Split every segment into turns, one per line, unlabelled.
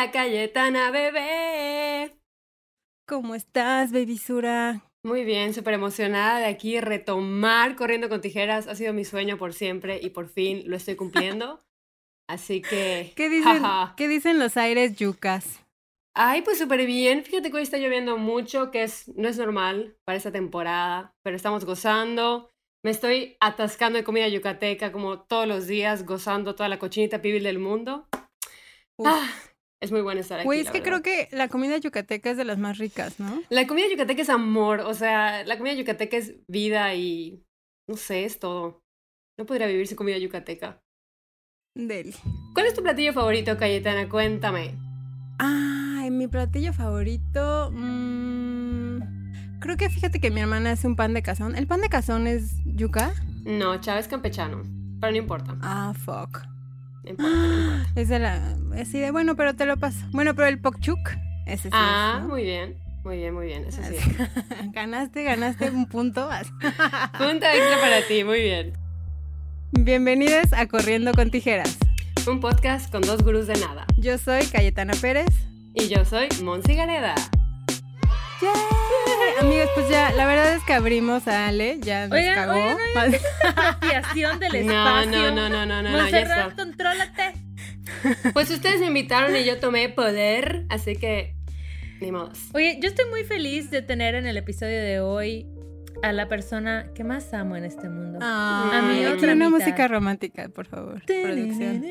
Hola, Cayetana, bebé.
¿Cómo estás, bebisura?
Muy bien, súper emocionada de aquí retomar corriendo con tijeras. Ha sido mi sueño por siempre y por fin lo estoy cumpliendo. Así que.
¿Qué dicen, ¿qué dicen los aires yucas?
Ay, pues súper bien. Fíjate que hoy está lloviendo mucho, que es, no es normal para esta temporada, pero estamos gozando. Me estoy atascando de comida yucateca como todos los días, gozando toda la cochinita pibil del mundo. Ah, es muy bueno estar aquí.
Güey, es que creo que la comida yucateca es de las más ricas, ¿no?
La comida yucateca es amor, o sea, la comida yucateca es vida y no sé, es todo. No podría vivir sin comida yucateca.
Del.
¿Cuál es tu platillo favorito, Cayetana? Cuéntame.
Ah, mi platillo favorito. Mmm, creo que fíjate que mi hermana hace un pan de cazón. ¿El pan de cazón es yuca?
No, Chávez campechano. Pero no importa.
Ah, fuck. Es de la. Así de bueno, pero te lo paso. Bueno, pero el pokchuk, ese sí.
Ah,
es, ¿no?
muy bien. Muy bien, muy bien. Eso sí.
ganaste, ganaste un punto.
Punto extra para ti, muy bien.
Bienvenidos a Corriendo con Tijeras.
Un podcast con dos gurús de nada.
Yo soy Cayetana Pérez.
Y yo soy Monsi Gareda.
¡Yay! Amigos, pues ya, la verdad es que abrimos a Ale, ya nos
Oigan,
cagó.
oigan, oigan. Apropiación del
No,
espacio.
no, no, no, no, no, no, ya
Montserrat,
está.
contrólate.
Pues ustedes me invitaron y yo tomé poder, así que ni modos.
Oye, yo estoy muy feliz de tener en el episodio de hoy a la persona que más amo en este mundo.
Ah,
A mi
aquí
otra
una
mitad.
música romántica, por favor. Producción.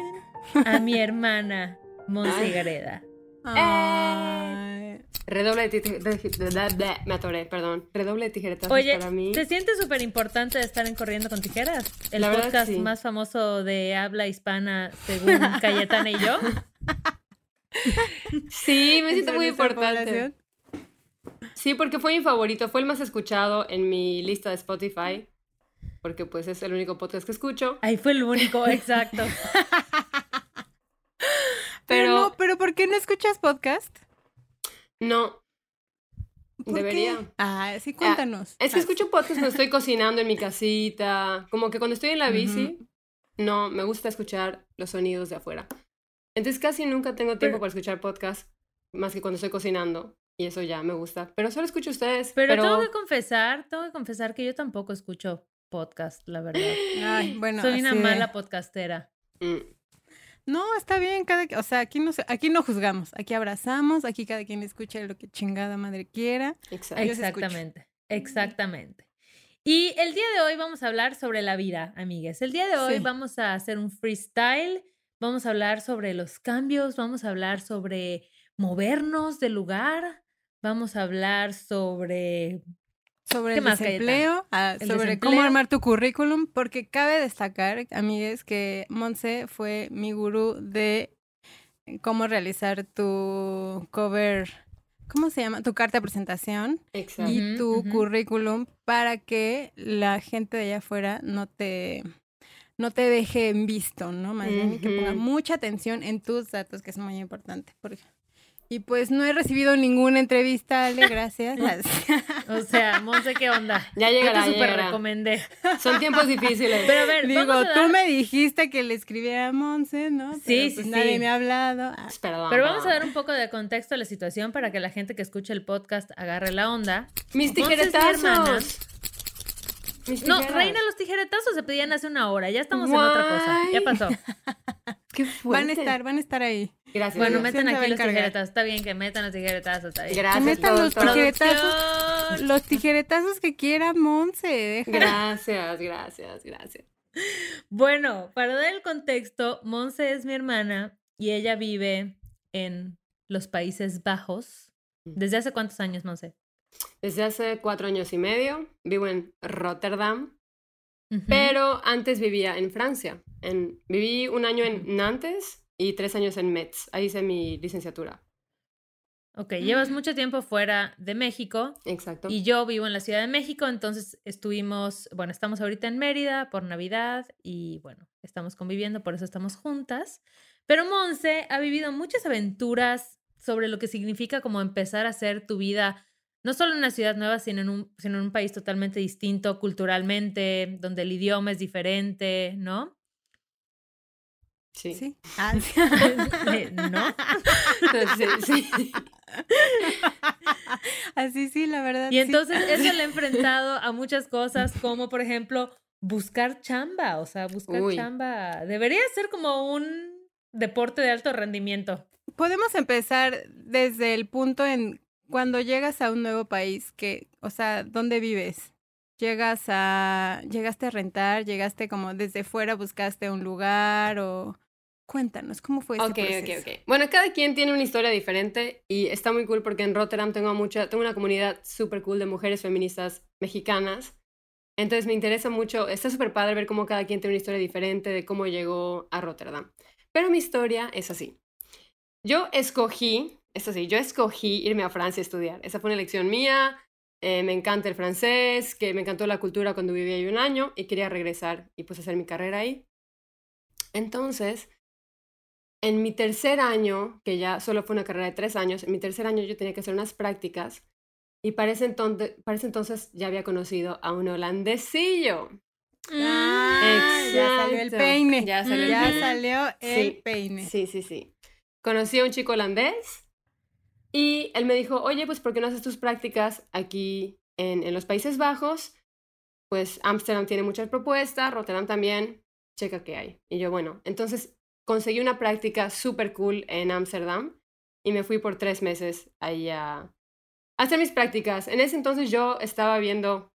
A mi hermana, Monse Gareda.
Ay.
Redoble de tijeretas. Me atoré, perdón. Redoble de tijeretas
Oye,
para mí.
¿te sientes súper importante estar en Corriendo con Tijeras? El
La verdad,
podcast
sí.
más famoso de habla hispana según Cayetana y yo.
Sí, me siento muy importante.
población.
Sí, porque fue mi favorito, fue el más escuchado en mi lista de Spotify. Porque pues es el único podcast que escucho.
Ahí fue el único, exacto.
Pero,
Pero
no, pero ¿por qué no escuchas podcast?
No,
¿Por
Debería.
qué? Ah, sí, cuéntanos.
es que
Ah,
escucho podcast cuando estoy cocinando en mi casita. Como que cuando estoy en la bici, no, me gusta escuchar los sonidos de afuera. Entonces casi nunca tengo tiempo
Pero-
para escuchar podcast, más que cuando estoy cocinando. Y eso ya me gusta. Pero solo escucho ustedes.
Pero,
Pero,
tengo que confesar, tengo que confesar que yo tampoco escucho podcast, la verdad.
Ay, bueno,
Soy una mala podcastera.
Mm.
No, está bien, cada, o sea, aquí no, aquí no juzgamos, aquí abrazamos, aquí cada quien escucha lo que chingada madre quiera.
Exactamente, exactamente. Y el día de hoy vamos a hablar sobre la vida, amigues. El día de hoy
Sí.
vamos a hacer un freestyle, vamos a hablar sobre los cambios, vamos a hablar sobre movernos de lugar, vamos a hablar sobre...
Sobre
¿Qué
el
más,
desempleo, ah,
El
sobre cómo armar tu currículum, porque cabe destacar, amigues, que Monse fue mi gurú de cómo realizar tu cover, ¿cómo se llama? Tu carta de presentación
Exacto.
y tu currículum para que la gente de allá afuera no te no te deje en visto, ¿no? Más bien que ponga mucha atención en tus datos, que es muy importante. porque- Y pues no he recibido ninguna entrevista, Ale, gracias.
O sea, Monse, ¿qué onda?
Ya
Yo
llegará,
te
ya
super
llegará.
recomendé.
Son tiempos difíciles.
Pero a ver,
Digo,
vamos a
tú me dijiste que le escribiera a Monse, ¿no?
Sí,
Pero,
sí,
pues
sí.
Nadie me ha hablado. Ah,
Perdón,
Pero vamos a dar un poco de contexto a la situación para que la gente que escuche el podcast agarre la onda.
Mis
Monse es mi hermana.
tijeretazos. Mis
No, reina, los tijeretazos se pedían hace una hora. Ya estamos en otra cosa. Ya pasó.
Qué
van a
fuerte.
estar, van a estar ahí.
Gracias.
Bueno, metan aquí los
encargar.
tijeretazos. Está bien que metan los tijeretazos ahí.
Gracias.
Que metan los tijeretazos.
Producción.
Los tijeretazos que quiera Monse.
Gracias, gracias, gracias.
Bueno, para dar el contexto, Monse es mi hermana y ella vive en los Países Bajos. ¿Desde hace cuántos años, Monse?
Desde hace cuatro años y medio vivo en Rotterdam, pero antes vivía en Francia. En, viví un año en Nantes y tres años en Metz. Ahí hice mi licenciatura.
Ok, llevas mucho tiempo fuera de México
Exacto.
y yo vivo en la Ciudad de México, entonces estuvimos, bueno, estamos ahorita en Mérida por Navidad y bueno, estamos conviviendo, por eso estamos juntas. Pero Monse ha vivido muchas aventuras sobre lo que significa como empezar a hacer tu vida, no solo en una ciudad nueva, sino en un, sino en un país totalmente distinto culturalmente, donde el idioma es diferente, ¿no?
Sí.
Sí. Ah, sí.
Eh, ¿No?
Entonces, sí.
Así sí, la verdad.
Y
sí.
entonces eso le ha enfrentado a muchas cosas, como por ejemplo buscar chamba, o sea, buscar
Uy.
chamba. Debería ser como un deporte de alto rendimiento.
Podemos empezar desde el punto en cuando llegas a un nuevo país, que, o sea, ¿dónde vives? Llegas a, llegaste a rentar, llegaste como desde fuera, buscaste un lugar o cuéntanos cómo fue ese
Ok, ok,
proceso.
ok. Bueno, cada quien tiene una historia diferente y está muy cool porque en Rotterdam tengo mucha, tengo una comunidad súper cool de mujeres feministas mexicanas. Entonces me interesa mucho, está súper padre ver cómo cada quien tiene una historia diferente de cómo llegó a Rotterdam. Pero mi historia es así. Yo escogí, esto sí, yo escogí irme a Francia a estudiar. Esa fue una elección mía. eh, me encanta el francés, que me encantó la cultura cuando viví ahí un año y quería regresar y pues hacer mi carrera ahí. Entonces, en mi tercer año, que ya solo fue una carrera de tres años, en mi tercer año yo tenía que hacer unas prácticas y para ese entonces, para ese entonces ya había conocido a un holandesillo.
Ah, ya salió el
Exacto.
peine.
Ya salió el
Ya
peine.
salió el
Sí,
peine.
Sí, sí, sí. Conocí a un chico holandés y él me dijo, oye, pues ¿por qué no haces tus prácticas aquí en, en los Países Bajos? Pues Ámsterdam tiene muchas propuestas, Rotterdam también, checa qué hay. Y yo, bueno, entonces conseguí una práctica súper cool en Ámsterdam y me fui por tres meses ahí a, hacer mis prácticas. En ese entonces yo estaba viendo,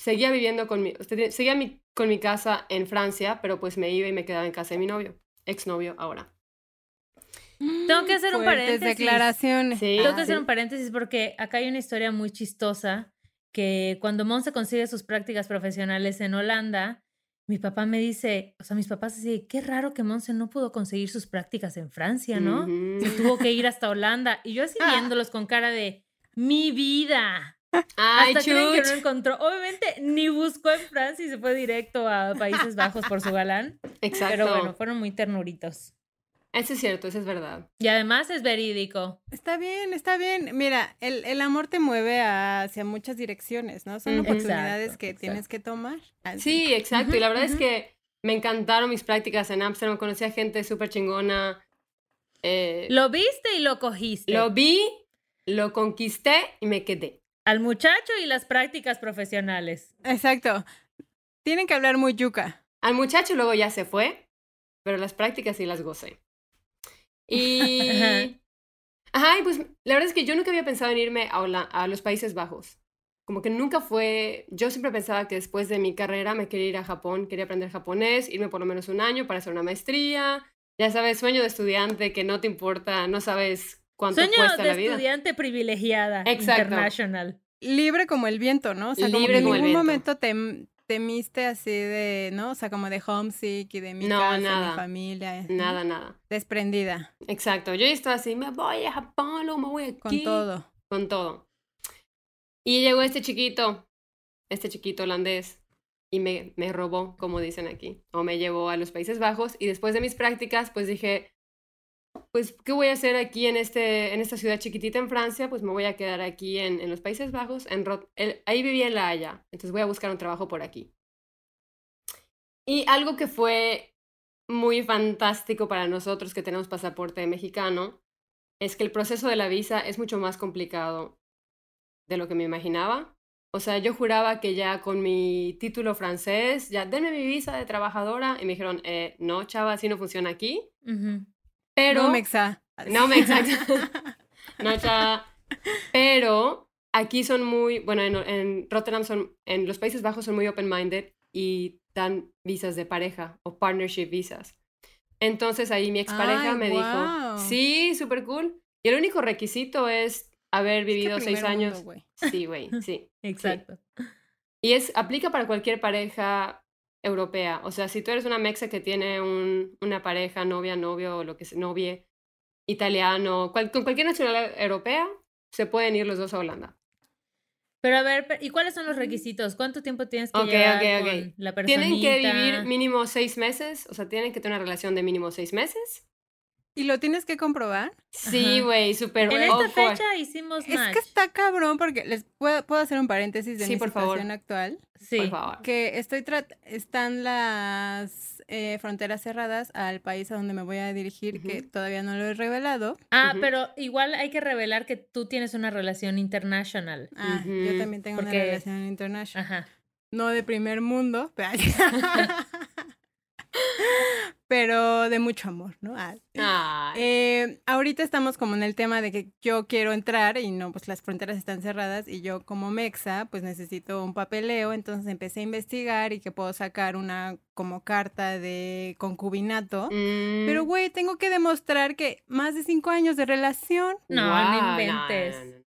seguía viviendo con mi, seguía mi- con mi casa en Francia, pero pues me iba y me quedaba en casa de mi novio, exnovio ahora.
Tengo que hacer un
Fuertes
paréntesis.
declaraciones.
Sí.
Tengo que hacer un paréntesis porque acá hay una historia muy chistosa que cuando Monse consigue sus prácticas profesionales en Holanda, mi papá me dice, o sea, mis papás dicen, qué raro que Monse no pudo conseguir sus prácticas en Francia, ¿no? Se tuvo que ir hasta Holanda. Y yo así
Ah.
viéndolos con cara de, mi vida.
Ay,
Hasta creen que no encontró. Obviamente ni buscó en Francia y se fue directo a Países Bajos por su galán.
Exacto.
Pero bueno, fueron muy ternuritos.
Eso es cierto, eso es verdad.
Y además es verídico.
Está bien, está bien. Mira, el, el amor te mueve hacia muchas direcciones, ¿no? Son
Ujú.
oportunidades
Exacto,
que
exacto.
tienes que tomar. Así.
Sí, exacto. y la verdad es que me encantaron mis prácticas en Amsterdam. Conocí a gente súper chingona. Eh, lo...
Lo viste y lo cogiste.
vi, lo conquisté y me quedé.
Al muchacho y las prácticas profesionales.
Exacto. Tienen que hablar muy yuca.
Al muchacho luego ya se fue, pero las prácticas sí las gocé. Y...
Ajá.
Ajá, y pues la verdad es que yo nunca había pensado en irme a, Hola- a los Países Bajos. Como que nunca fue, yo siempre pensaba que después de mi carrera me quería ir a Japón, quería aprender japonés, irme por lo menos un año para hacer una maestría. Ya sabes, sueño de estudiante que no te importa, no sabes cuánto
Sueño
cuesta
de
la vida.
estudiante privilegiada.
Exacto.
International.
Libre como el viento, ¿no? O sea, como
Libre
en
como el
ningún
viento.
momento te temiste así de, ¿no? O sea, como de homesick y de mi
No,
casa,
nada.
mi familia. ¿no?
Nada, nada.
Desprendida,
Exacto, yo estaba así, me voy a Japón, luego me voy aquí.
con todo.
Con todo. Y llegó este chiquito, este chiquito holandés, y me, me robó, como dicen aquí, o me llevó a los Países Bajos. Y después de mis prácticas, pues dije, pues, ¿qué voy a hacer aquí en, este, en esta ciudad chiquitita en Francia? Pues me voy a quedar aquí en, en los Países Bajos. En Rot- el- ahí vivía en La Haya, entonces voy a buscar un trabajo por aquí. Y algo que fue muy fantástico para nosotros que tenemos pasaporte mexicano es que el proceso de la visa es mucho más complicado de lo que me imaginaba. O sea, yo juraba que ya con mi título francés, ya denme mi visa de trabajadora, y me dijeron, eh, no, chava, así no funciona aquí.
Ujú.
Pero...
No, Mexa.
No, Mexa. No, chava. Pero aquí son muy, bueno, en, en Rotterdam son, en los Países Bajos son muy open-minded y dan visas de pareja o partnership visas. Entonces ahí mi expareja
Ay,
me dijo, sí, súper cool. Y el único requisito es haber
Es que
vivido seis
primer mundo,
años.
güey.
Sí, güey, sí.
Exacto.
Y es, aplica para cualquier pareja europea. O sea, si tú eres una mexa que tiene un, una pareja, novia, novio o lo que sea, novie, italiano, cual- con cualquier nacionalidad europea, se pueden ir los dos a Holanda.
Pero a ver, ¿y cuáles son los requisitos? ¿Cuánto tiempo tienes que
Ok,
llevar
ok, ok.
con la?
Tienen que vivir mínimo seis meses, o sea, tienen que tener una relación de mínimo seis meses.
¿Y lo tienes que comprobar?
Sí, güey, súper
En esta
awkward.
fecha hicimos
Es
match.
que está cabrón porque les puedo, puedo hacer un paréntesis de
Sí,
mi
por favor.
situación actual.
Sí.
Por favor.
Que estoy están las eh, fronteras cerradas al país a donde me voy a dirigir, que todavía no lo he revelado.
Ah, pero igual hay que revelar que tú tienes una relación internacional.
Ah, yo también tengo
Porque-
una relación internacional.
Ajá.
No de primer mundo, pero, pero de mucho amor, ¿no? Ah.
Ay,
Eh, ahorita estamos como en el tema de que yo quiero entrar y no, pues las fronteras están cerradas y yo como mexa, pues necesito un papeleo, entonces empecé a investigar y que puedo sacar una como carta de concubinato.
mm,
Pero, güey, tengo que demostrar que más de cinco años de relación.
No, inventes.
no, no,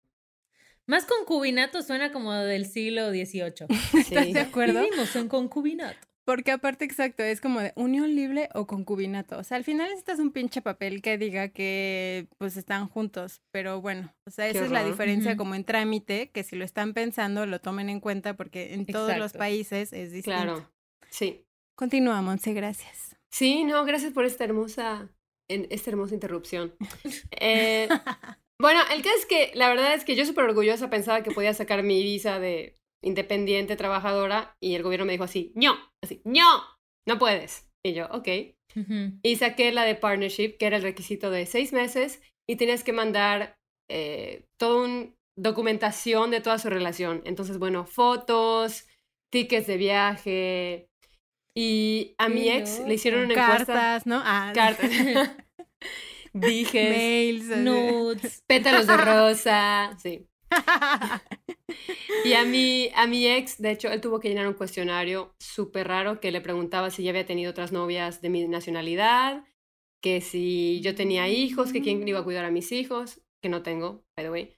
Más concubinato suena como del siglo XVIII.
¿Estás
Sí.
de acuerdo?
Vivimos en concubinato.
Porque aparte, exacto, es como de unión libre o concubinato. O sea, al final necesitas un pinche papel que diga que pues están juntos. Pero bueno, o sea,
Qué
esa es la diferencia como en trámite, que si lo están pensando, lo tomen en cuenta porque en todos los países es distinto.
Claro. Sí.
Continúa, Monse, gracias.
Sí, no, gracias por esta hermosa, en, esta hermosa interrupción. Eh, bueno, el caso es que la verdad es que yo súper orgullosa pensaba que podía sacar mi visa de independiente trabajadora y el gobierno me dijo así, no, así, no, no puedes. Y yo, ok.
Ujú.
Y saqué la de partnership, que era el requisito de seis meses, y tenías que mandar eh, toda una documentación de toda su relación. Entonces, bueno, fotos, tickets de viaje. Y a mi ex le hicieron una encuesta.
Cartas, ¿no? Ah,
Cartas. Dijes,
mails.
Nudes.
pétalos de rosa. Sí. Y a mi, a mi ex, de hecho, él tuvo que llenar un cuestionario súper raro que le preguntaba si ya había tenido otras novias de mi nacionalidad, que si yo tenía hijos, que quién iba a cuidar a mis hijos, que no tengo, by the way.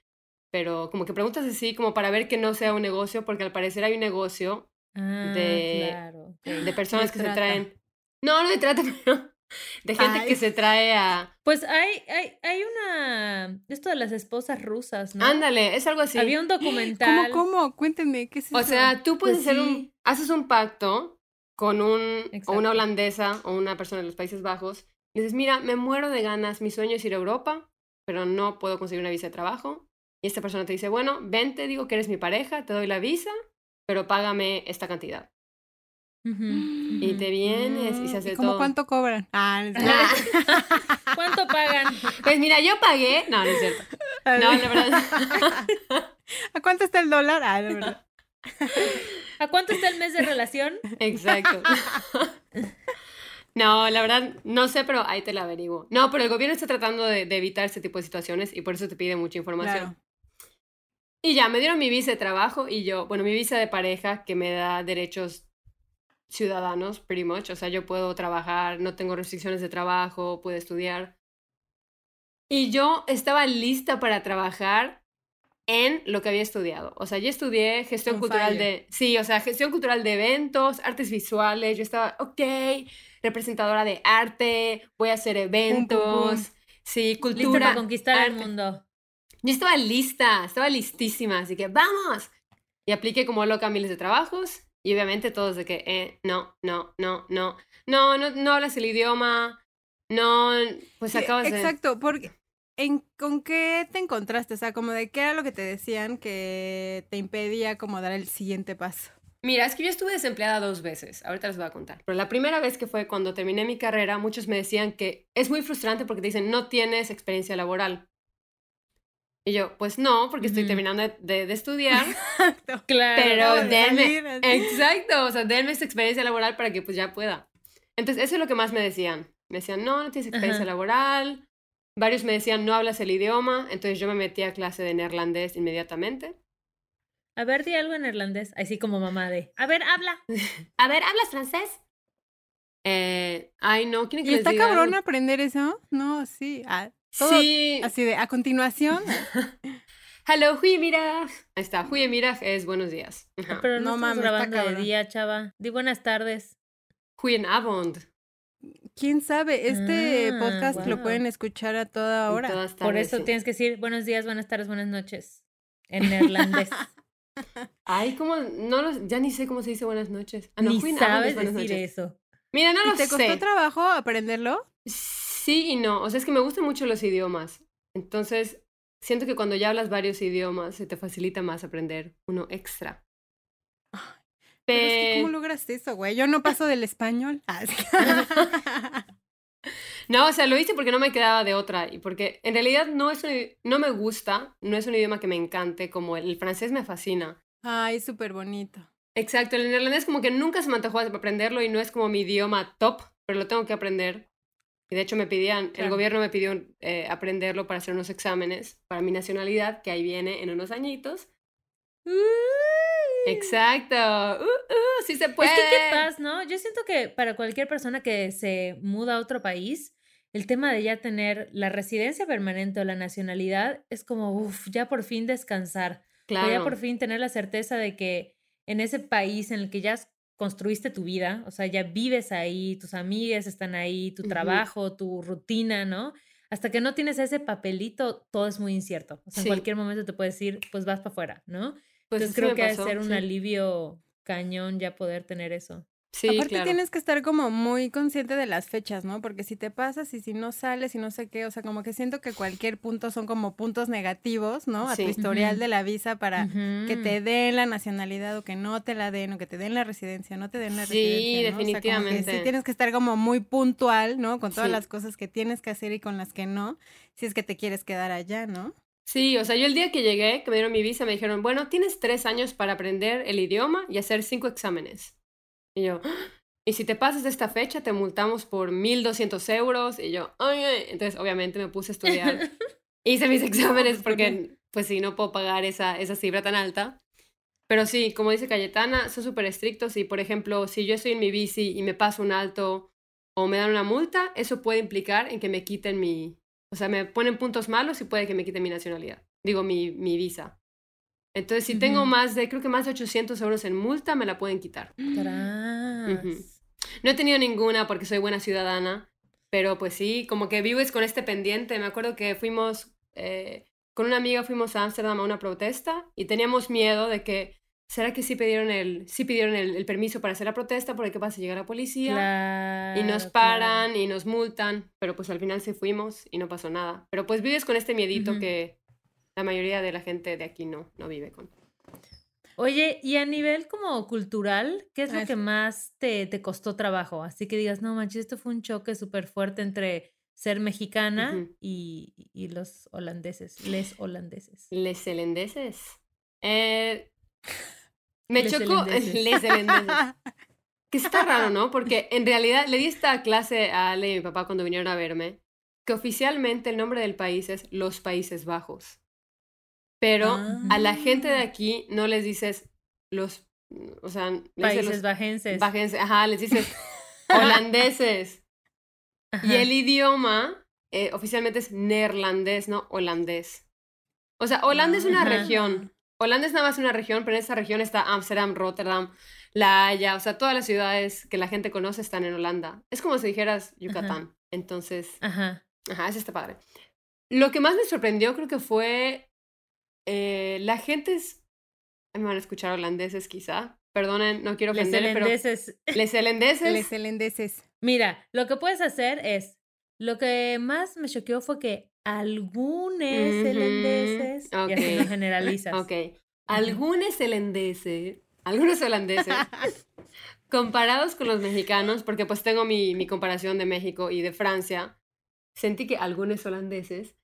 Pero como que preguntas así, como para ver que no sea un negocio, porque al parecer hay un negocio
Ah,
De-
claro.
de personas que se traen. No, no de trata, pero de gente
Ay.
que se trae a.
Pues hay, hay, hay una. Esto de las esposas rusas, ¿no?
Ándale, es algo así.
Había un documental.
¿Cómo, cómo? Cuéntenme, ¿qué es eso?
O sea, tú puedes
Pues
hacer
sí.
un, haces un pacto con un, o una holandesa o una persona de los Países Bajos. Y dices, mira, me muero de ganas, mi sueño es ir a Europa, pero no puedo conseguir una visa de trabajo. Y esta persona te dice, bueno, vente, digo que eres mi pareja, te doy la visa, pero págame esta cantidad. Y te vienes y se hace
¿Cómo
todo.
cuánto cobran? Ah, no es
¿Cuánto pagan?
Pues mira, yo pagué. No, no es cierto. No, la verdad.
¿A cuánto está el dólar? Ah, de verdad.
¿A cuánto está el mes de relación?
Exacto. No, la verdad, no sé, pero ahí te la averiguo. No, pero el gobierno está tratando de, de evitar este tipo de situaciones y por eso te pide mucha información.
Claro.
Y ya, me dieron mi visa de trabajo y yo, bueno, mi visa de pareja que me da derechos ciudadanos, pretty much. O sea, yo puedo trabajar, no tengo restricciones de trabajo, puedo estudiar. Y yo estaba lista para trabajar en lo que había estudiado. O sea, yo estudié gestión cultural de... Sí, o sea, gestión cultural de eventos, artes visuales. Yo estaba, ok, representadora de arte, voy a hacer eventos. Sí,
Listo
cultura.
para conquistar el mundo.
Yo estaba lista, estaba listísima, así que ¡vamos! Y apliqué como loca a miles de trabajos y obviamente todos de que, eh, no, no, no, no, no, no, no hablas el idioma, no, pues
Sí,
acabas de...
Exacto, porque ¿en, ¿con qué te encontraste? O sea, como de qué era lo que te decían que te impedía como dar el siguiente paso.
Mira, es que yo estuve desempleada dos veces, ahorita les voy a contar. Pero la primera vez que fue cuando terminé mi carrera, muchos me decían que es muy frustrante porque te dicen, no tienes experiencia laboral. Y yo, pues no, porque estoy terminando de, de- de estudiar.
Claro.
Pero denme,
salir,
exacto, o sea, denme esa experiencia laboral para que pues ya pueda. Entonces, eso es lo que más me decían. Me decían, no, no tienes experiencia
Ajá.
laboral. Varios me decían, no hablas el idioma. Entonces yo me metí a clase de neerlandés inmediatamente.
A ver, di algo en neerlandés. Así como mamá de. A ver, habla.
A ver, ¿hablas francés? Eh, ay, no, ¿quieren que
¿Y
les
está
diga
cabrón
algo?
aprender eso? No, sí. ah, todo
Sí.
Así de, a continuación,
Hello, goedemiddag. Ahí está, goedemiddag es buenos días. Ajá.
Pero no,
No mames,
grabando de día, chava. Di buenas tardes.
Goedenavond.
quién sabe, este
Ah,
podcast lo pueden escuchar a toda hora.
todas
Por
tardes,
eso
sí.
tienes que decir buenos días, buenas tardes, buenas noches. En neerlandés.
Ay, ¿cómo? No lo- ya ni sé cómo se dice buenas noches. Ah, no,
Ni sabes decir
noches.
eso.
Mira, no
¿Y
lo
te costó
sé.
trabajo aprenderlo?
Sí y no. O sea, es que me gustan mucho los idiomas. Entonces, siento que cuando ya hablas varios idiomas, se te facilita más aprender uno extra.
Pero es que, ¿cómo logras eso, güey? Yo no paso del español. Ah,
no, o sea, lo hice porque no me quedaba de otra y porque en realidad no es no me gusta, no es un idioma que me encante como el, francés me fascina.
Ay, súper bonito.
Exacto, el neerlandés como que nunca se me antojó aprenderlo y no es como mi idioma top, pero lo tengo que aprender. Y de hecho me pedían, el gobierno me pidió eh, aprenderlo para hacer unos exámenes para mi nacionalidad, que ahí viene en unos añitos. Exacto. Uh, uh, sí se puede.
Es que qué paz, ¿no? Yo siento que para cualquier persona que se muda a otro país, el tema de ya tener la residencia permanente o la nacionalidad es como, uff, ya por fin descansar. Claro. ya por fin tener la certeza de que en ese país en el que ya construiste tu vida, o sea, ya vives ahí, tus amigas están ahí, tu trabajo, tu rutina, ¿no? Hasta que no tienes ese papelito, todo es muy incierto. O sea, en cualquier momento te puedes decir, pues vas para afuera, ¿no? Pues Entonces creo que debe ser un alivio cañón ya poder tener eso.
Sí, Aparte tienes que estar como muy consciente de las fechas, ¿no? Porque si te pasas y si no sales y no sé qué, o sea, como que siento que cualquier punto son como puntos negativos, ¿no? A tu historial de la visa para que te den la nacionalidad o que no te la den o que te den la residencia, no te den la residencia.
Sí, definitivamente.
sí tienes que estar como muy puntual, ¿no? Con todas las cosas que tienes que hacer y con las que no, si es que te quieres quedar allá, ¿no?
Sí, o sea, yo el día que llegué, que me dieron mi visa, me dijeron, bueno, tienes tres años para aprender el idioma y hacer cinco exámenes. Y yo, y si te pasas de esta fecha, te multamos por 1.200 euros. Y yo, ay, ay. Entonces, obviamente, me puse a estudiar. Hice mis exámenes porque, pues sí, no puedo pagar esa, esa cifra tan alta. Pero sí, como dice Cayetana, son súper estrictos y, por ejemplo, si yo estoy en mi bici y me paso un alto o me dan una multa, eso puede implicar en que me quiten mi, o sea, me ponen puntos malos y puede que me quiten mi nacionalidad. Digo, mi, mi visa. Entonces, si tengo más de, creo que más de 800 euros en multa, me la pueden quitar. No he tenido ninguna porque soy buena ciudadana, pero pues sí, como que vives con este pendiente. Me acuerdo que fuimos, eh, con una amiga fuimos a Ámsterdam a una protesta y teníamos miedo de que ¿será que sí pidieron el, sí pidieron el, permiso para hacer la protesta? Porque qué pasa, llega la policía y nos paran y nos multan, pero pues al final sí fuimos y no pasó nada. Pero pues vives con este miedito que la mayoría de la gente de aquí no, no vive con.
Oye, y a nivel como cultural, ¿qué es lo que más te, te, costó trabajo? Así que digas, no manches, esto fue un choque súper fuerte entre ser mexicana y, y, los holandeses, les holandeses.
Les holandeses. Eh, me chocó les Que está raro, ¿no? Porque en realidad le di esta clase a Ale y mi papá cuando vinieron a verme, que oficialmente el nombre del país es Los Países Bajos. Pero a la gente de ah. aquí no les dices los, o sea,
países bajenses.
Ajá, les dices holandeses. Y el idioma eh, oficialmente es neerlandés, no holandés. O sea, Holanda es una región, Holanda es nada más una región, pero en esa región está Ámsterdam, Rotterdam, La Haya, o sea, todas las ciudades que la gente conoce están en Holanda. Es como si dijeras Yucatán. Entonces, ajá. ajá, eso está padre. Lo que más me sorprendió creo que fue eh, la gente es... Me van a escuchar holandeses quizá. Perdonen, no quiero ofender, pero... Les holandeses.
Les holandeses.
Mira, lo que puedes hacer es... Lo que más me choqueó fue que algunos holandeses, y así lo generalizas.
Ok, algunos holandeses, algunos holandeses, comparados con los mexicanos, porque pues tengo mi, mi comparación de México y de Francia, sentí que algunos holandeses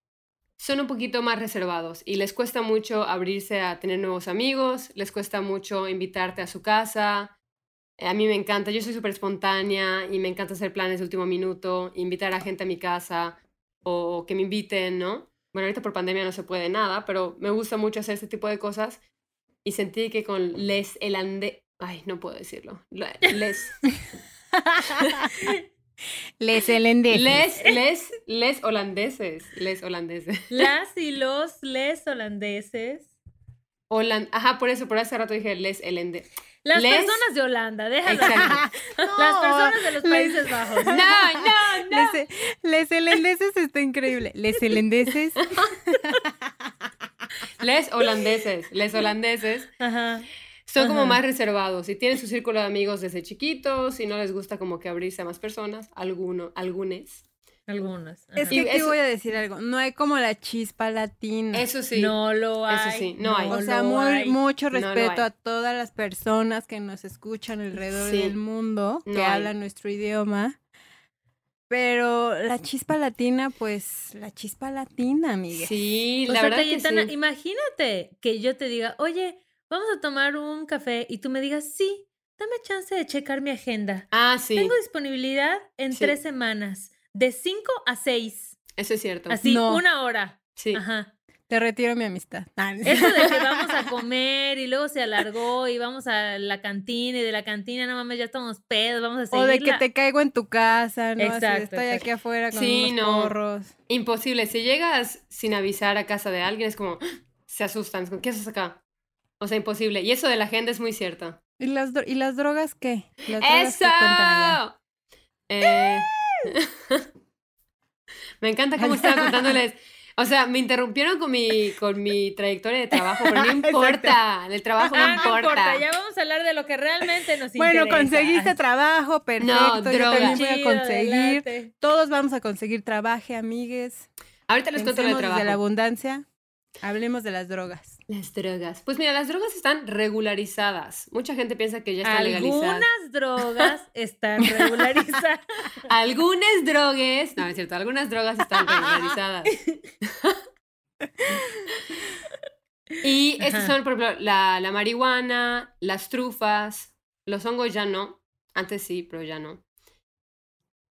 son un poquito más reservados y les cuesta mucho abrirse a tener nuevos amigos, les cuesta mucho invitarte a su casa. A mí me encanta, yo soy súper espontánea y me encanta hacer planes de último minuto, invitar a gente a mi casa, o que me inviten, ¿no? Bueno, ahorita por pandemia no se puede nada, pero me gusta mucho hacer este tipo de cosas y sentí que con les elande... Ay, no puedo decirlo. Les...
les holandeses.
Les, les, les holandeses. Les holandeses.
Las y los les holandeses.
Holand Ajá, por eso, por hace rato dije les holandeses.
Las personas de Holanda, déjalo. Las personas de los Países Bajos.
No, no, no.
Les, holandeses está increíble. Les holandeses.
Les holandeses. Les holandeses. Son como más reservados y tienen su círculo de amigos desde chiquitos y no les gusta como que abrirse a más personas, algunos, algunos.
Algunas.
Es
ajá.
que
Y
aquí
eso-
voy a decir algo. No hay como la chispa latina.
Eso sí.
No lo hay.
Eso sí, no hay.
o sea, muy,
hay.
mucho respeto a todas las personas que nos escuchan alrededor
Sí.
del mundo,
No
que
hay.
hablan nuestro idioma. Pero la chispa latina, pues, la chispa latina, Miguel.
Sí,
O
la
sea,
verdad que sí.
imagínate que yo te diga, oye, vamos a tomar un café y tú me digas, sí, dame chance de checar mi agenda.
Ah, sí.
Tengo disponibilidad en
Sí.
tres semanas, de cinco a seis,
Eso es cierto.
así,
No.
una hora.
Sí.
Ajá.
Te retiro mi amistad. Ah,
Eso de que vamos a comer y luego se alargó y vamos a la cantina y de la cantina, no mames, ya estamos pedos, vamos a seguir.
O de que te caigo en tu casa, ¿no? Así de,
Exacto,
estoy
exacto.
aquí afuera con
Sí,
unos
no.
porros.
Imposible. Si llegas sin avisar a casa de alguien, es como, se asustan. es como, ¿Qué haces acá? O sea, imposible. Y eso de la agenda es muy cierto.
¿Y las, dro- ¿y las drogas qué? ¿Las
¡Eso! Eh, Me encanta cómo estaba contándoles. O sea, me interrumpieron con mi, con mi trayectoria de trabajo, pero no importa. El trabajo no
Ah, no
importa.
importa, ya vamos a hablar de lo que realmente nos
Bueno,
interesa.
conseguiste trabajo, perfecto. yo también voy a conseguir.
adelante.
Todos vamos a conseguir trabajo, amigues.
Ahorita les cuento lo del
Pensemos
trabajo.
desde la abundancia. Hablemos de las drogas.
Las drogas. Pues mira, las drogas están regularizadas. Mucha gente piensa que ya están legalizadas.
Algunas drogas están regularizadas.
Algunas drogas, no, es cierto, algunas drogas están regularizadas. y estas son, por ejemplo, la, la marihuana, las trufas, los hongos ya no. Antes sí, pero ya no.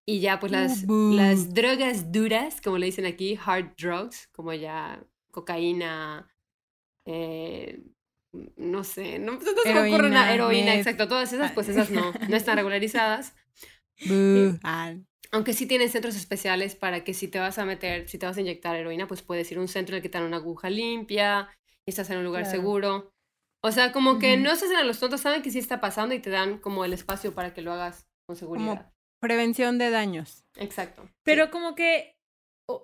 Y ya, pues las,
Ubu.
las drogas duras, como le dicen aquí, hard drugs, como ya cocaína, eh, no sé, no, no se me ocurre nada, heroína,
meth.
exacto, todas esas,
Ah.
pues esas no, no están regularizadas.
Ah,
Aunque sí tienen centros especiales para que si te vas a meter, si te vas a inyectar heroína, pues puedes ir a un centro en el que te dan una aguja limpia y estás en un lugar
Claro.
seguro. O sea, como que no se hacen a los tontos, saben que sí está pasando y te dan como el espacio para que lo hagas con seguridad.
prevención de daños.
Exacto. sí.
Pero como que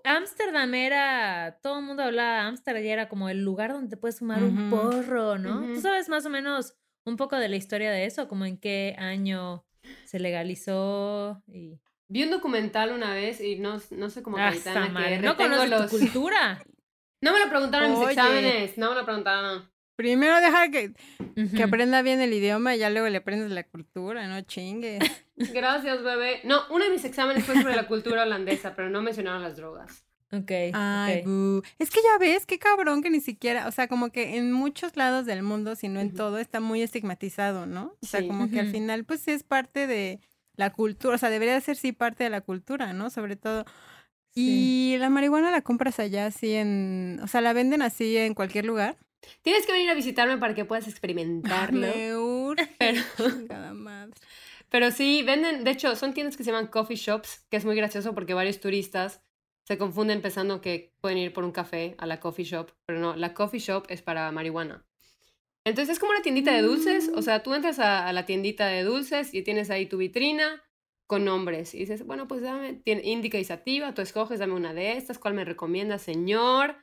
Ámsterdam era, todo el mundo hablaba de Ámsterdam y era como el lugar donde te puedes fumar un
Ujú.
porro, ¿no? ¿Tú sabes más o menos un poco de la historia de eso? Como en qué año se legalizó y...
Vi un documental una vez y no, no sé cómo
Ah,
que
no conoces
los...
tu cultura.
No me lo preguntaron en mis exámenes, no me lo preguntaron.
Primero deja que, que aprenda bien el idioma y ya luego le aprendes la cultura, no chingue.
Gracias, bebé. No, uno de mis exámenes fue sobre la cultura holandesa, pero no mencionaron las drogas.
Ok,
Ay. Es que ya ves, qué cabrón que ni siquiera, o sea, como que en muchos lados del mundo, si no en todo, está muy estigmatizado, ¿no? O sea,
Sí.
como que al final, pues sí es parte de la cultura, o sea, debería ser sí parte de la cultura, ¿no? Sobre todo.
Sí.
Y la marihuana la compras allá así en, o sea, la venden así en cualquier lugar.
Tienes que venir a visitarme para que puedas experimentarlo.
Me urge,
Pero-
madre.
Pero sí, venden, de hecho, son tiendas que se llaman coffee shops, que es muy gracioso porque varios turistas se confunden pensando que pueden ir por un café a la coffee shop, pero no, la coffee shop es para marihuana. Entonces es como una tiendita de dulces, o sea, tú entras a, a la tiendita de dulces y tienes ahí tu vitrina con nombres y dices, bueno, pues dame, tiene, indica y sativa, tú escoges, dame una de estas, ¿cuál me recomienda, señor?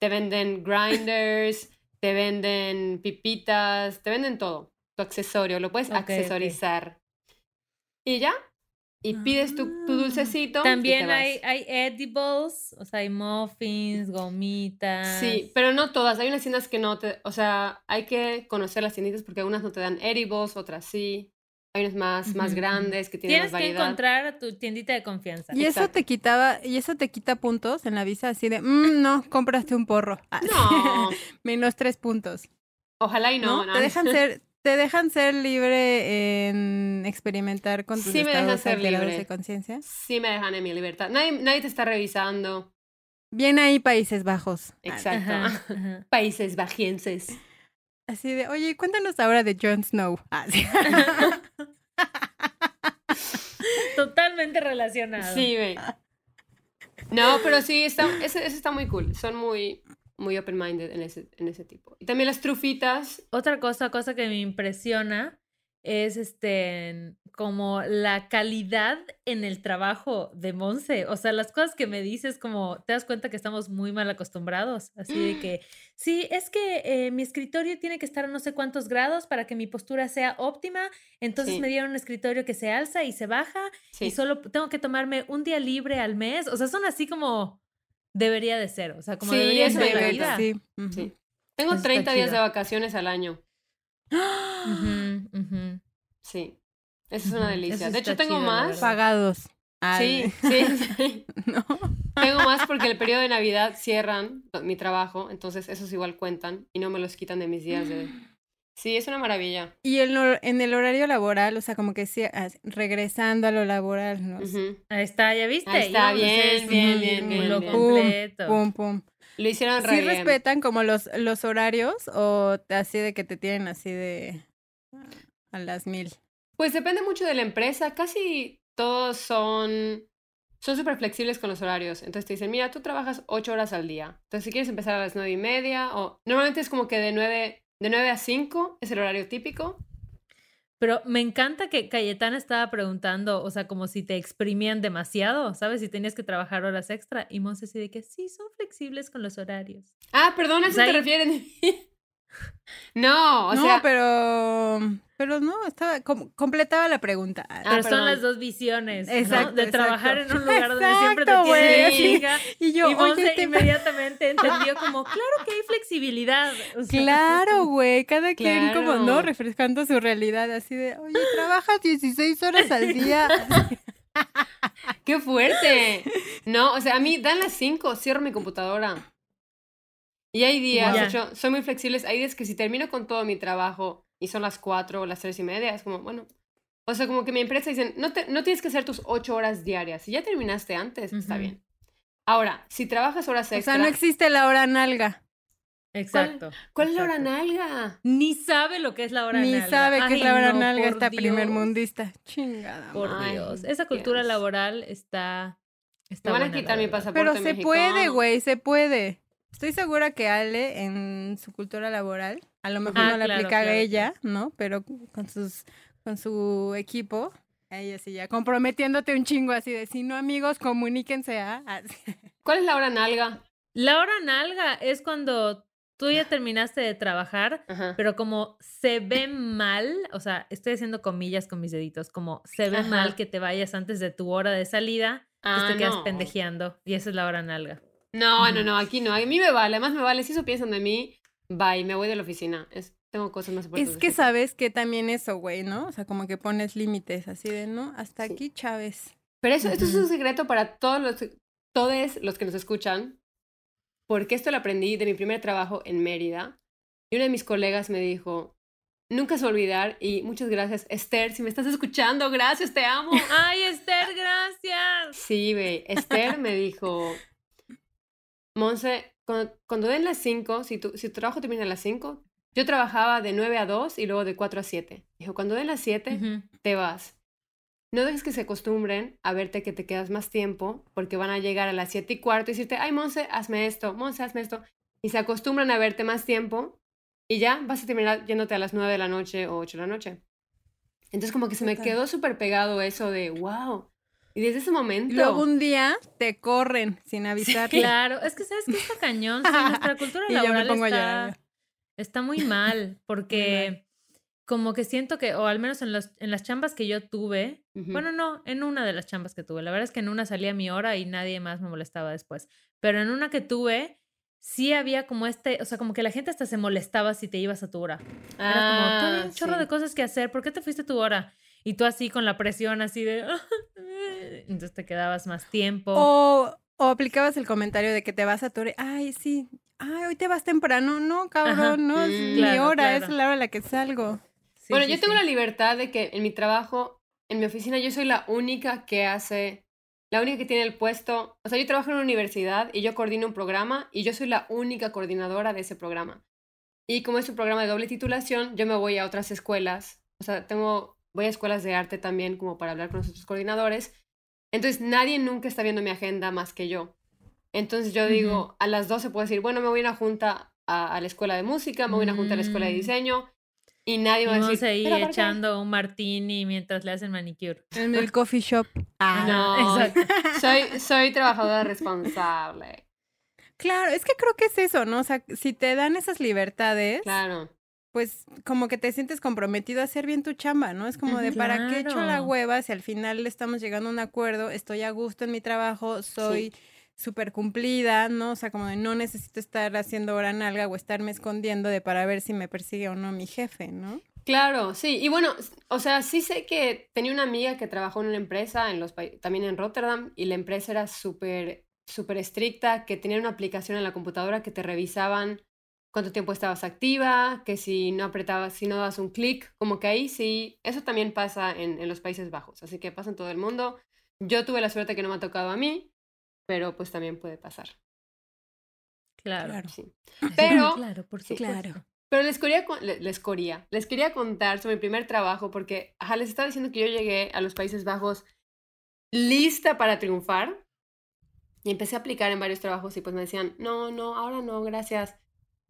Te venden grinders, te venden pipitas, te venden todo, tu accesorio, lo puedes accesorizar. Y ya, y pides tu, tu
Ah.
dulcecito.
También hay, hay edibles, o sea, hay muffins, gomitas.
Sí, pero no todas. Hay unas tiendas que no te, o sea, hay que conocer las tienditas porque algunas no te dan edibles, otras sí. Hay unas más, más grandes que tienen
Tienes
más
que
variedad.
encontrar a tu tiendita de confianza.
Y eso te quitaba, y eso te quita puntos en la visa, así de, "Mm, no, compraste un porro. Ah,
No,
Menos tres puntos.
ojalá y no.
¿no?
no,
Te dejan ser, te dejan ser libre en experimentar con tus
Sí me dejan
estados
ser libre.
de conciencia.
Sí me dejan en mi libertad. Nadie, nadie te está revisando.
Bien ahí Países Bajos. Ah,
Exacto.
Ajá, ajá.
Países bajienses.
Así de, oye, cuéntanos ahora de Jon Snow. Ah, sí.
Totalmente relacionado.
Sí, ve. No, pero sí, está, ese, ese está muy cool. Son muy, muy open-minded en ese, en ese tipo. Y también las trufitas.
Otra cosa, cosa que me impresiona es este como la calidad en el trabajo de Monse. O sea, las cosas que me dices, como te das cuenta que estamos muy mal acostumbrados. Así de que, sí, es que eh, mi escritorio tiene que estar a no sé cuántos grados para que mi postura sea óptima. Entonces me dieron un escritorio que se alza y se baja y solo tengo que tomarme un día libre al mes. O sea, son así como debería de ser. O sea, como debería ser la vida.
Sí. Tengo 30 días de vacaciones al año. Sí, esa es una delicia. de hecho, tengo más.
Pagados.
Sí, sí, no. Tengo más porque el periodo de Navidad cierran mi trabajo, entonces esos igual cuentan y no me los quitan de mis días de... Sí, es una maravilla.
Y el, en el horario laboral, o sea, como que sí, regresando a lo laboral, ¿no?
Ahí está, ¿ya viste?
Ahí está, bien, bien, bien, bien,
Lo completo.
Pum, pum.
Lo hicieron re
¿Sí respetan como los, los horarios o así de que te tienen así de a las mil?
Pues depende mucho de la empresa. Casi todos son son súper flexibles con los horarios. Entonces te dicen, mira, tú trabajas ocho horas al día. Entonces si quieres empezar a las nueve y media o... Normalmente es como que de nueve de 9 a 5 es el horario típico.
Pero me encanta que Cayetana estaba preguntando, o sea, como si te exprimían demasiado, ¿sabes? Si tenías que trabajar horas extra. Y Monse así de que sí, son flexibles con los horarios.
Ah, perdón, ¿a eso te refieren? no, o
no, pero pero no, estaba completaba la pregunta.
Ah, pero son las dos visiones, exacto, De trabajar en un lugar donde siempre te tienes Y yo, y oye, inmediatamente entendió como, claro que hay flexibilidad.
claro, güey, cada quien como, ¿no? Refrescando su realidad, así de, oye, trabajas 16 horas al día.
¡Qué fuerte! No, o sea, a mí dan las 5, cierro mi computadora. Y hay días, de hecho, soy muy flexibles, hay días que si termino con todo mi trabajo y son las 4 o las 3 y media, es como, bueno. O sea, como que mi empresa dicen, no, te, no tienes que hacer tus 8 horas diarias. Si ya terminaste antes, está bien. Ahora, si trabajas horas extra.
O sea, no existe la hora nalga.
Exacto.
¿Cuál, es la hora nalga?
Ni sabe lo que es la hora
Ni
nalga.
Ni sabe qué es la hora nalga esta primer mundista. Chingada.
Por Dios. Esa cultura laboral está. está
Me van a quitar mi pasaporte.
Pero se puede, güey, se puede. Estoy segura que Ale, en su cultura laboral, a lo mejor ah, no la aplica a ella, ¿no? Pero con sus con su equipo, ella sí ya comprometiéndote un chingo así de si no amigos, comuníquense a.
¿Cuál es la hora nalga?
La hora nalga es cuando tú ya terminaste de trabajar, pero como se ve mal, o sea, estoy haciendo comillas con mis deditos, como se ve mal que te vayas antes de tu hora de salida, pues te ah, quedas pendejeando y esa es la hora nalga.
No, no, no, aquí no. A mí me vale, además me vale. Si eso piensan de mí, bye, me voy de la oficina. Es, tengo cosas más
importantes. Es que sabes que también eso, güey, ¿no? O sea, como que pones límites así de, ¿no? Hasta aquí, Chávez.
Pero eso, esto es un secreto para todos los, todos los que nos escuchan, porque esto lo aprendí de mi primer trabajo en Mérida. Y una de mis colegas me dijo, nunca se olvidar y muchas gracias, Esther, si me estás escuchando, gracias, te amo.
Ay, Esther, gracias.
Sí, güey, Esther me dijo, Monse, cuando, den las 5, si tu, si tu trabajo termina a las 5, yo trabajaba de 9 a 2 y luego de 4 a 7. Dijo, cuando den las 7, te vas. No dejes que se acostumbren a verte que te quedas más tiempo, porque van a llegar a las 7 y cuarto y decirte, ay, Monse, hazme esto, Monse, hazme esto. Y se acostumbran a verte más tiempo y ya vas a terminar yéndote a las 9 de la noche o 8 de la noche. Entonces como que se me quedó súper pegado eso de, wow, y desde ese momento.
luego un día te corren sin avisar.
claro, es que sabes que está cañón. nuestra cultura laboral está, está, muy mal porque como que siento que, o al menos en, los, en las chambas que yo tuve, bueno, no, en una de las chambas que tuve. La verdad es que en una salía mi hora y nadie más me molestaba después. Pero en una que tuve, sí había como este, o sea, como que la gente hasta se molestaba si te ibas a tu hora. Era como, un ah, chorro de cosas que hacer, ¿por qué te fuiste a tu hora? Y tú así con la presión así de... Entonces te quedabas más tiempo.
O, o aplicabas el comentario de que te vas a tu hora. Ay, sí. Ay, hoy te vas temprano. No, cabrón, no es mm, mi hora, es la hora en la que salgo.
bueno, yo tengo la libertad de que en mi trabajo, en mi oficina, yo soy la única que hace, la única que tiene el puesto. O sea, yo trabajo en una universidad y yo coordino un programa y yo soy la única coordinadora de ese programa. Y como es un programa de doble titulación, yo me voy a otras escuelas. O sea, tengo voy a escuelas de arte también como para hablar con nuestros coordinadores. Entonces nadie nunca está viendo mi agenda más que yo. Entonces yo digo, a las 12 puedo decir, bueno, me voy a una junta a, la escuela de música, me voy a una junta a la escuela de mm. diseño. y nadie va a decir.
Ahí echando un martini mientras le hacen manicure.
En el coffee shop. Ah,
No,
exacto.
soy, soy trabajadora responsable.
Claro, es que creo que es eso, ¿no? O sea, si te dan esas libertades,
Claro.
Pues como que te sientes comprometido a hacer bien tu chamba, ¿no? Es como de, ¿para qué echo la hueva si al final estamos llegando a un acuerdo, estoy a gusto en mi trabajo, soy súper cumplida, ¿no? O sea, como de no necesito estar haciendo hora nalga o estarme escondiendo de para ver si me persigue o no mi jefe, ¿no?
Claro, sí. Y bueno, o sea, sí sé que tenía una amiga que trabajó en una empresa, en los, también en Rotterdam, y la empresa era súper, súper estricta, que tenía una aplicación en la computadora que te revisaban cuánto tiempo estabas activa, que si no apretabas, si no dabas un clic, como que ahí sí, eso también pasa en, en los Países Bajos, así que pasa en todo el mundo. Yo tuve la suerte que no me ha tocado a mí, pero pues también puede pasar.
Claro.
Claro.
Sí. Pero-
claro, por
sí.
Claro.
Pero les quería, les quería, les quería contar sobre mi primer trabajo porque ajá, les estaba diciendo que yo llegué a los Países Bajos lista para triunfar y empecé a aplicar en varios trabajos y pues me decían, no, no, ahora no, gracias.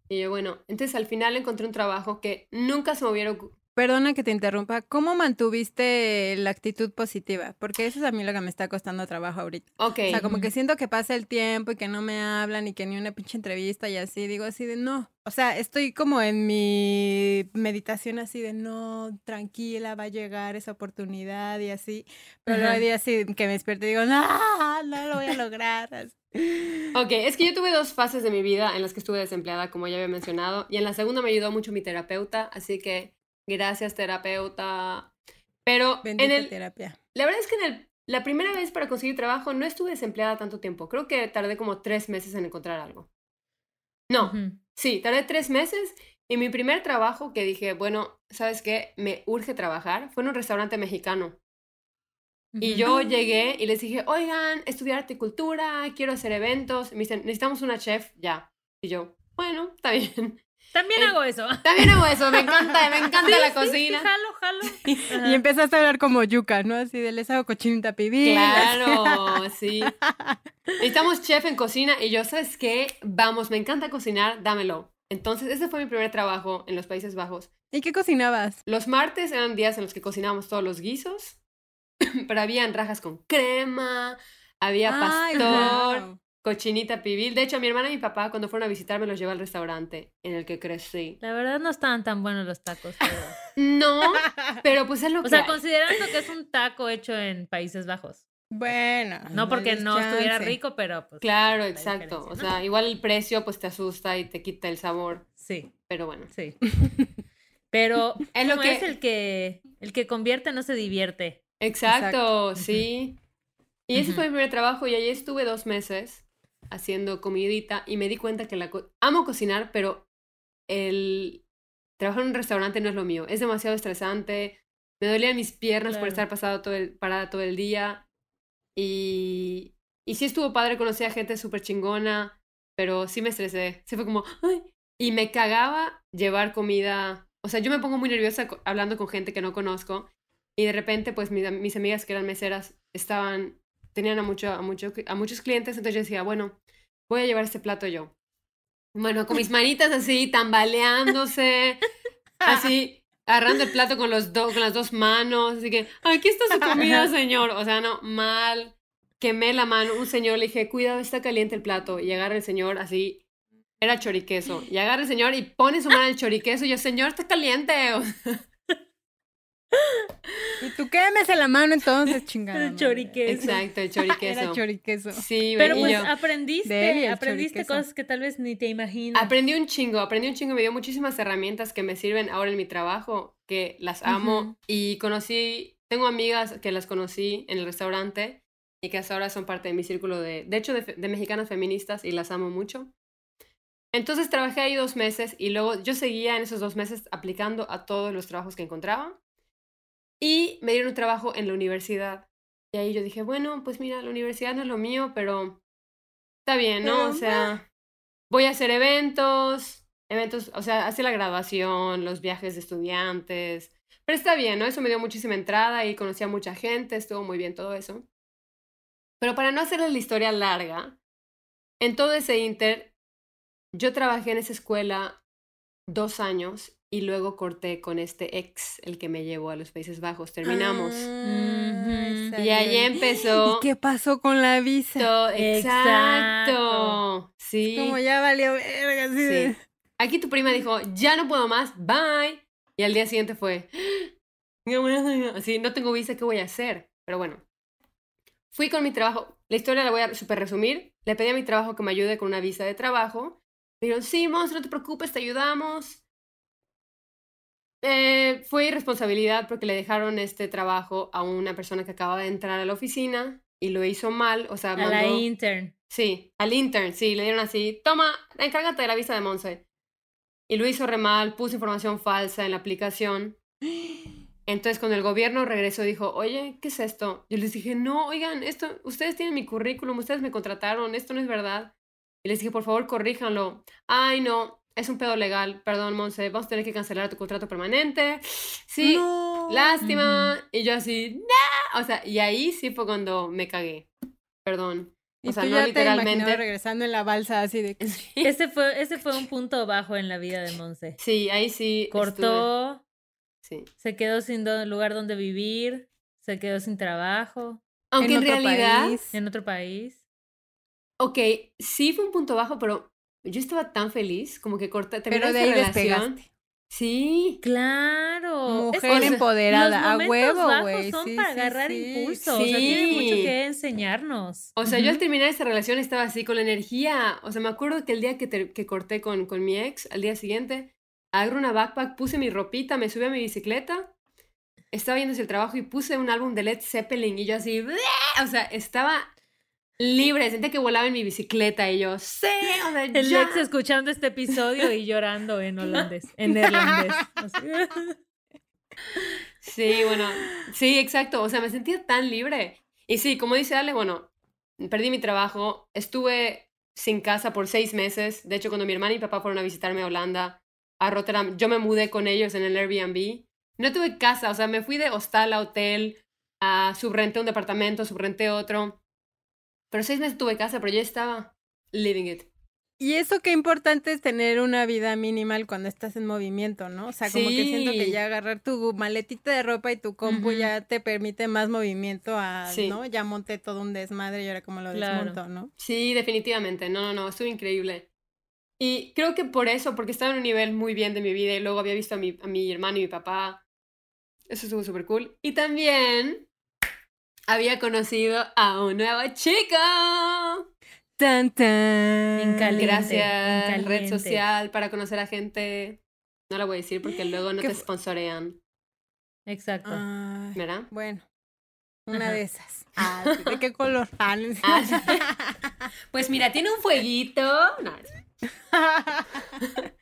Y yo, bueno, entonces al final encontré un trabajo que nunca se me hubiera
Perdona que te interrumpa, ¿cómo mantuviste la actitud positiva? Porque eso es a mí lo que me está costando trabajo ahorita.
Ok,
O sea, como que siento que pasa el tiempo y que no me hablan y que ni una pinche entrevista y así, digo así de no. O sea, estoy como en mi meditación así de no, tranquila, va a llegar esa oportunidad y así. Pero luego días así que me despierto y digo, no, no lo voy a lograr. así.
ok, es que yo tuve dos fases de mi vida en las que estuve desempleada, como ya había mencionado, y en la segunda me ayudó mucho mi terapeuta, así que gracias terapeuta. Pero en
Bendita
el,
terapia.
La verdad es que en el- la primera vez para conseguir trabajo no estuve desempleada tanto tiempo. Creo que tardé como tres meses en encontrar algo. No,
Ujú.
sí, tardé tres meses. Y mi primer trabajo que dije, bueno, ¿sabes qué? Me urge trabajar. Fue en un restaurante mexicano. Y yo llegué y les dije, oigan, estudiar articultura, quiero hacer eventos. Me dicen, necesitamos una chef, ya. Y yo, bueno, está bien.
También
Eh,
hago eso.
También hago eso, me encanta, me encanta
Sí,
la
sí,
cocina.
Sí, jalo, jalo.
Y empezaste a hablar como yuca, ¿no? Así de les hago cochinita pibil.
Claro, sí. Necesitamos chef en cocina y yo, ¿sabes qué? Vamos, me encanta cocinar, dámelo. Entonces, ese fue mi primer trabajo en los Países Bajos.
¿Y qué cocinabas?
Los martes eran días en los que cocinábamos todos los guisos, pero habían rajas con crema, había
Ay,
pastor. Cochinita pibil. De hecho, mi hermana y mi papá, cuando fueron a visitarme, los llevé al restaurante en el que crecí.
La verdad no estaban tan buenos los tacos. pero-
No, pero pues es lo
O
que
sea,
hay.
considerando que es un taco hecho en Países Bajos.
Bueno.
No porque no estuviera rico, pero pues.
Claro,
la
exacto. O sea, igual el precio pues te asusta y te quita el sabor,
Sí,
pero bueno.
sí. Pero
Es lo que-
es el que el que convierte no se divierte.
Exacto,
Exacto.
sí. Y ese fue mi primer trabajo y allí estuve dos meses haciendo comidita y me di cuenta que la co- amo cocinar, pero el trabajar en un restaurante no es lo mío. Es demasiado estresante. Me dolían mis piernas por estar pasado todo el, parada todo el día. Y, y sí estuvo padre, conocí a gente súper chingona, pero sí me estresé. Sí fue como, ¡ay! Y me cagaba llevar comida. O sea, yo me pongo muy nerviosa hablando con gente que no conozco. Y de repente, pues mis, mis amigas que eran meseras estaban, tenían a, mucho, a, mucho, a muchos clientes. Entonces yo decía, bueno, voy a llevar este plato yo. Bueno, con mis manitas así, tambaleándose, así, agarrando el plato con, los do- con las dos manos. Así que, aquí está su comida, señor. O sea, no, mal. Quemé la mano. Un señor le dije, cuidado, está caliente el plato. Y agarra el señor así, era choriqueso. Y agarra el señor y pone su mano en el choriqueso. Y yo, señor, está caliente. O sea,
Y tú quémese la mano entonces, chingada.
El choriqueso.
Exacto, el
Era
choriqueso.
choriqueso.
Sí,
Pero pues
yo-
aprendiste, aprendiste
choriqueso.
cosas que tal vez ni te imaginas.
Aprendí un chingo, aprendí un chingo, me dio muchísimas herramientas que me sirven ahora en mi trabajo, que las amo
Ujú.
y conocí, tengo amigas que las conocí en el restaurante y que hasta ahora son parte de mi círculo de, de hecho, de, de mexicanas feministas y las amo mucho. Entonces trabajé ahí dos meses y luego yo seguía en esos dos meses aplicando a todos los trabajos que encontraba y me dieron un trabajo en la universidad. Y ahí yo dije, bueno, pues mira, la universidad no es lo mío, pero está bien, ¿no?
Pero,
O sea, voy a hacer eventos, eventos, o sea, hacer la graduación, los viajes de estudiantes. Pero está bien, ¿no? Eso me dio muchísima entrada y conocí a mucha gente, estuvo muy bien todo eso. Pero para no hacerles la historia larga, en todo ese inter, yo trabajé en esa escuela dos años y luego corté con este ex, el que me llevó a los Países Bajos. Terminamos.
Ujú.
y ahí empezó.
¿Y qué pasó con la visa?
todo-
Exacto.
Exacto. Sí.
Como ya valió verga, de-.
Aquí tu prima dijo, ya no puedo más, bye. Y al día siguiente fue, así, no tengo visa, ¿qué voy a hacer? Pero bueno, fui con mi trabajo, la historia la voy a super resumir. Le pedí a mi trabajo que me ayude con una visa de trabajo. Me dijeron, sí, monstruo, no te preocupes, te ayudamos. Eh, fue irresponsabilidad porque le dejaron este trabajo a una persona que acababa de entrar a la oficina y lo hizo mal, o sea,
A la intern.
Sí, al intern, sí, le dieron así, toma, encárgate de la visa de Monse. Y lo hizo re mal, puso información falsa en la aplicación. Entonces, cuando el gobierno regresó, dijo, oye, ¿qué es esto? Yo les dije, no, oigan, esto, ustedes tienen mi currículum, ustedes me contrataron, esto no es verdad. Y les dije, por favor, corríjanlo. Ay, no, es un pedo legal, perdón, Monse, vamos a tener que cancelar tu contrato permanente. Sí,
No.
lástima. Y yo así, ¡no! O sea, y ahí sí fue cuando me cagué. Perdón.
Y
o sea,
tú
no
ya te
literalmente.
regresando en la balsa así de...
Ese fue, ese fue un punto bajo en la vida de Monse.
Sí, ahí sí. estuve-
Cortó,
Sí.
se quedó sin do- lugar donde vivir, se quedó sin trabajo
Aunque en,
otro
realidad,
país.
en otro país.
ok, sí fue un punto bajo, pero yo estaba tan feliz, como que corté, terminé
Pero de ahí
relación.
despegaste.
Sí,
Claro. es
Mujer
que
empoderada,
los
a huevo, güey.
Son
Sí,
para
sí,
agarrar
sí.
impulso. O sea, tiene mucho que enseñarnos.
o sea, yo al terminar esa relación estaba así con la energía. O sea, me acuerdo que el día que, ter- que corté con, con mi ex, al día siguiente, agarré una backpack, puse mi ropita, me subí a mi bicicleta, estaba yendo hacia el trabajo y puse un álbum de Led Zeppelin y yo así, o sea, estaba libre, sentía que volaba en mi bicicleta y yo, sí, o sea,
El
ya.
ex escuchando este episodio y llorando en holandés, en neerlandés.
Sí, bueno, sí, exacto. O sea, me sentía tan libre. Y sí, como dice Ale, bueno, perdí mi trabajo, estuve sin casa por seis meses. De hecho, cuando mi hermana y mi papá fueron a visitarme a Holanda, a Rotterdam, yo me mudé con ellos en el Airbnb. No tuve casa, o sea, me fui de hostal a hotel, a subrenté un departamento, subrenté otro. Pero seis meses tuve casa, pero ya estaba living it.
Y eso qué importante es tener una vida minimal cuando estás en movimiento, ¿no? O sea, como que siento que
Sí.
ya agarrar tu maletita de ropa y tu compu
Ujú.
ya te permite más movimiento a,
Sí.
¿no? Ya monté todo un desmadre y ahora como lo
Claro.
desmonto, ¿no?
Sí, definitivamente. No, no, no, estuvo increíble. Y creo que por eso, porque estaba en un nivel muy bien de mi vida y luego había visto a mi, a mi hermano y mi papá. Eso estuvo súper cool. Y también había conocido a un nuevo chico.
Tan, tan.
Gracias, red social para conocer a gente. No la voy a decir porque luego no
¿Qué
te sponsorean,
Exacto.
Ay,
¿verdad?
bueno, una
Ajá.
de esas. Ah, sí, ¿De qué color? Ah, no.
Ah, sí. Pues mira, tiene un fueguito. No,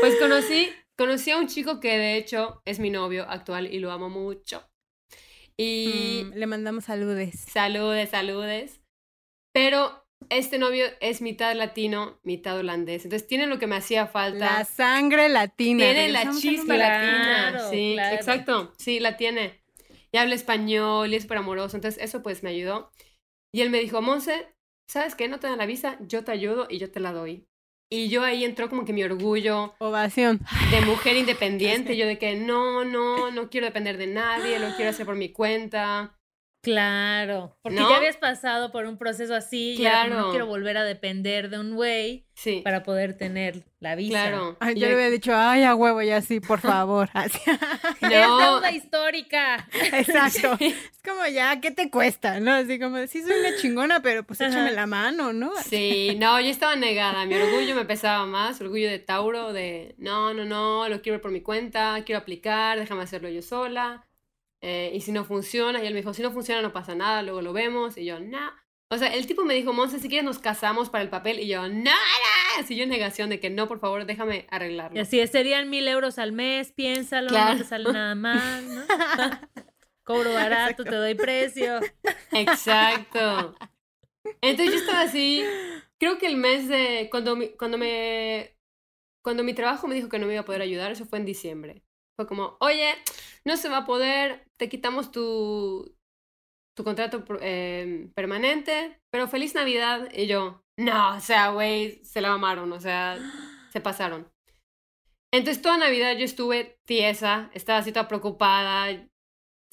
Pues conocí, conocí a un chico que de hecho es mi novio actual y lo amo mucho. Y
Mm, le mandamos saludes.
saludes, saludes. Pero este novio es mitad latino, mitad holandés. Entonces tiene lo que me hacía falta.
La sangre latina.
tiene la chispa latina.
Claro,
Sí,
claro.
exacto. Sí, la tiene. Y habla español y es súper amoroso. Entonces eso pues me ayudó. Y él me dijo, Monse, ¿sabes qué? No te dan la visa, yo te ayudo y yo te la doy. Y yo ahí entró como que mi orgullo
Ovación.
de mujer independiente, yo de que no, no, no quiero depender de nadie, lo quiero hacer por mi cuenta.
Claro. Porque
¿No?
ya habías pasado por un proceso así y era como, no quiero volver a depender de un güey
Sí,
para poder tener la visa.
claro.
Ay, yo le había dicho, ay, a huevo, ya sí, por favor. Así.
Es
No.
deuda histórica.
Exacto. Es como ya, ¿qué te cuesta? ¿No? Así como, sí soy una chingona, pero pues
Ajá.
échame la mano, ¿no?
Sí, no, yo estaba negada, mi orgullo me pesaba más, orgullo de Tauro, de no, no, no, lo quiero ver por mi cuenta, quiero aplicar, déjame hacerlo yo sola. Eh, y si no funciona, y él me dijo, si no funciona no pasa nada, luego lo vemos, y yo, no. O sea, el tipo me dijo, Monse, si quieres nos casamos para el papel, y yo, no, no, así yo en negación de que no, por favor, déjame arreglarlo.
Y así es, serían mil euros al mes, piénsalo,
Claro.
no te sale nada mal, ¿no? Cobro barato, te doy precio.
Exacto. Entonces yo estaba así, creo que el mes de, cuando mi, cuando me, cuando mi trabajo me dijo que no me iba a poder ayudar, eso fue en diciembre. Fue como, oye, no se va a poder, te quitamos tu, tu contrato eh, permanente, pero feliz Navidad. Y yo, no, o sea, güey, se la mamaron, o sea, se pasaron. Entonces toda Navidad yo estuve tiesa, estaba así toda preocupada,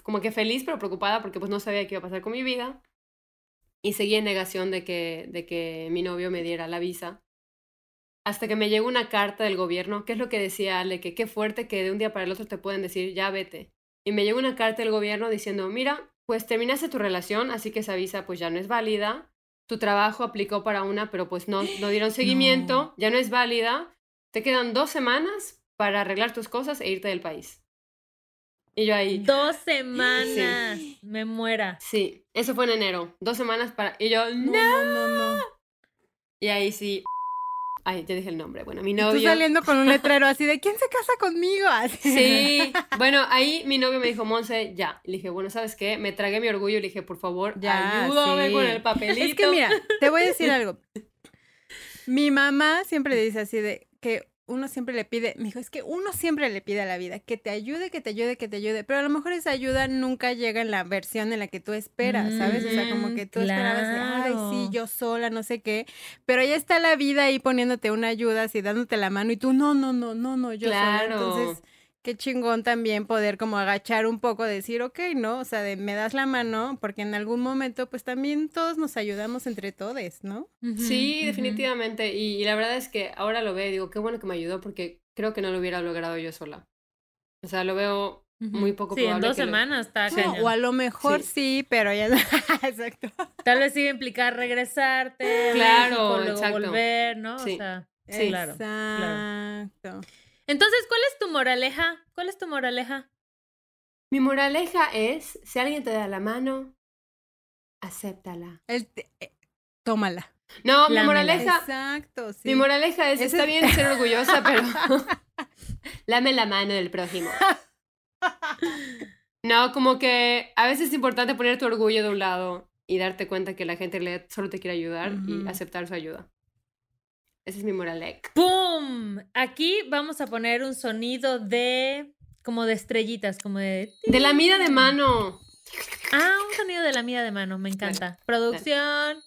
como que feliz pero preocupada porque pues no sabía qué iba a pasar con mi vida. Y seguí en negación de que, de que mi novio me diera la visa. Hasta que me llegó una carta del gobierno, que es lo que decía Ale, que qué fuerte que de un día para el otro te pueden decir, ya vete. Y me llegó una carta del gobierno diciendo, mira, pues terminaste tu relación, así que esa visa pues ya no es válida. Tu trabajo aplicó para una, pero pues no, no dieron seguimiento, ya no es válida. Te quedan dos semanas para arreglar tus cosas e irte del país. Y yo ahí.
Dos semanas. Me muera.
Sí, eso fue en enero. Dos semanas para. Y yo,
No,
no.
no, no, no.
Y ahí sí. Ay, ya dije el nombre. Bueno, mi
Y Tú
novio.
saliendo con un letrero así de ¿quién se casa conmigo? Así.
Sí, bueno, ahí mi novio me dijo, Monse, ya. Le dije, bueno, ¿sabes qué? Me tragué mi orgullo y le dije, por favor,
Ya,
ayúdame
sí.
con el papelito.
Es que mira, te voy a decir algo. Mi mamá siempre dice así de que uno siempre le pide, me dijo, es que uno siempre le pide a la vida que te ayude, que te ayude, que te ayude, pero a lo mejor esa ayuda nunca llega en la versión en la que tú esperas, ¿sabes? O sea, como que tú esperabas ay, sí, yo sola, no sé qué, pero ya está la vida ahí poniéndote una ayuda, así dándote la mano y tú, no, no, no, no, no, yo sola.
Claro.
Entonces, qué chingón también poder como agachar un poco, decir, ok, ¿no? O sea, de me das la mano, porque en algún momento, pues también todos nos ayudamos entre todos, ¿no?
Sí, definitivamente. Y, y la verdad es que ahora lo veo y digo, qué bueno que me ayudó porque creo que no lo hubiera logrado yo sola. O sea, lo veo muy poco
Sí, en dos
que lo-
semanas está
No, o a lo mejor
Sí.
sí, pero ya Exacto.
Tal vez iba a implicar regresarte,
Claro,
luego
exacto.
volver, ¿no?
Sí.
O sea,
Sí.
claro.
Exacto.
Entonces, ¿cuál es tu moraleja? ¿Cuál es tu moraleja?
Mi moraleja es, si alguien te da la mano, acéptala.
El te- eh, tómala.
No, mi moraleja,
Exacto, sí.
mi moraleja es,
Ese
está
es-
bien ser orgullosa, pero lame la mano del prójimo. No, como que a veces es importante poner tu orgullo de un lado y darte cuenta que la gente solo te quiere ayudar y aceptar su ayuda. Ese es mi moraleja.
¡Pum! Aquí vamos a poner un sonido de como de estrellitas, como de
De la mida de mano.
Ah, un sonido de la mía de mano, me encanta. Producción.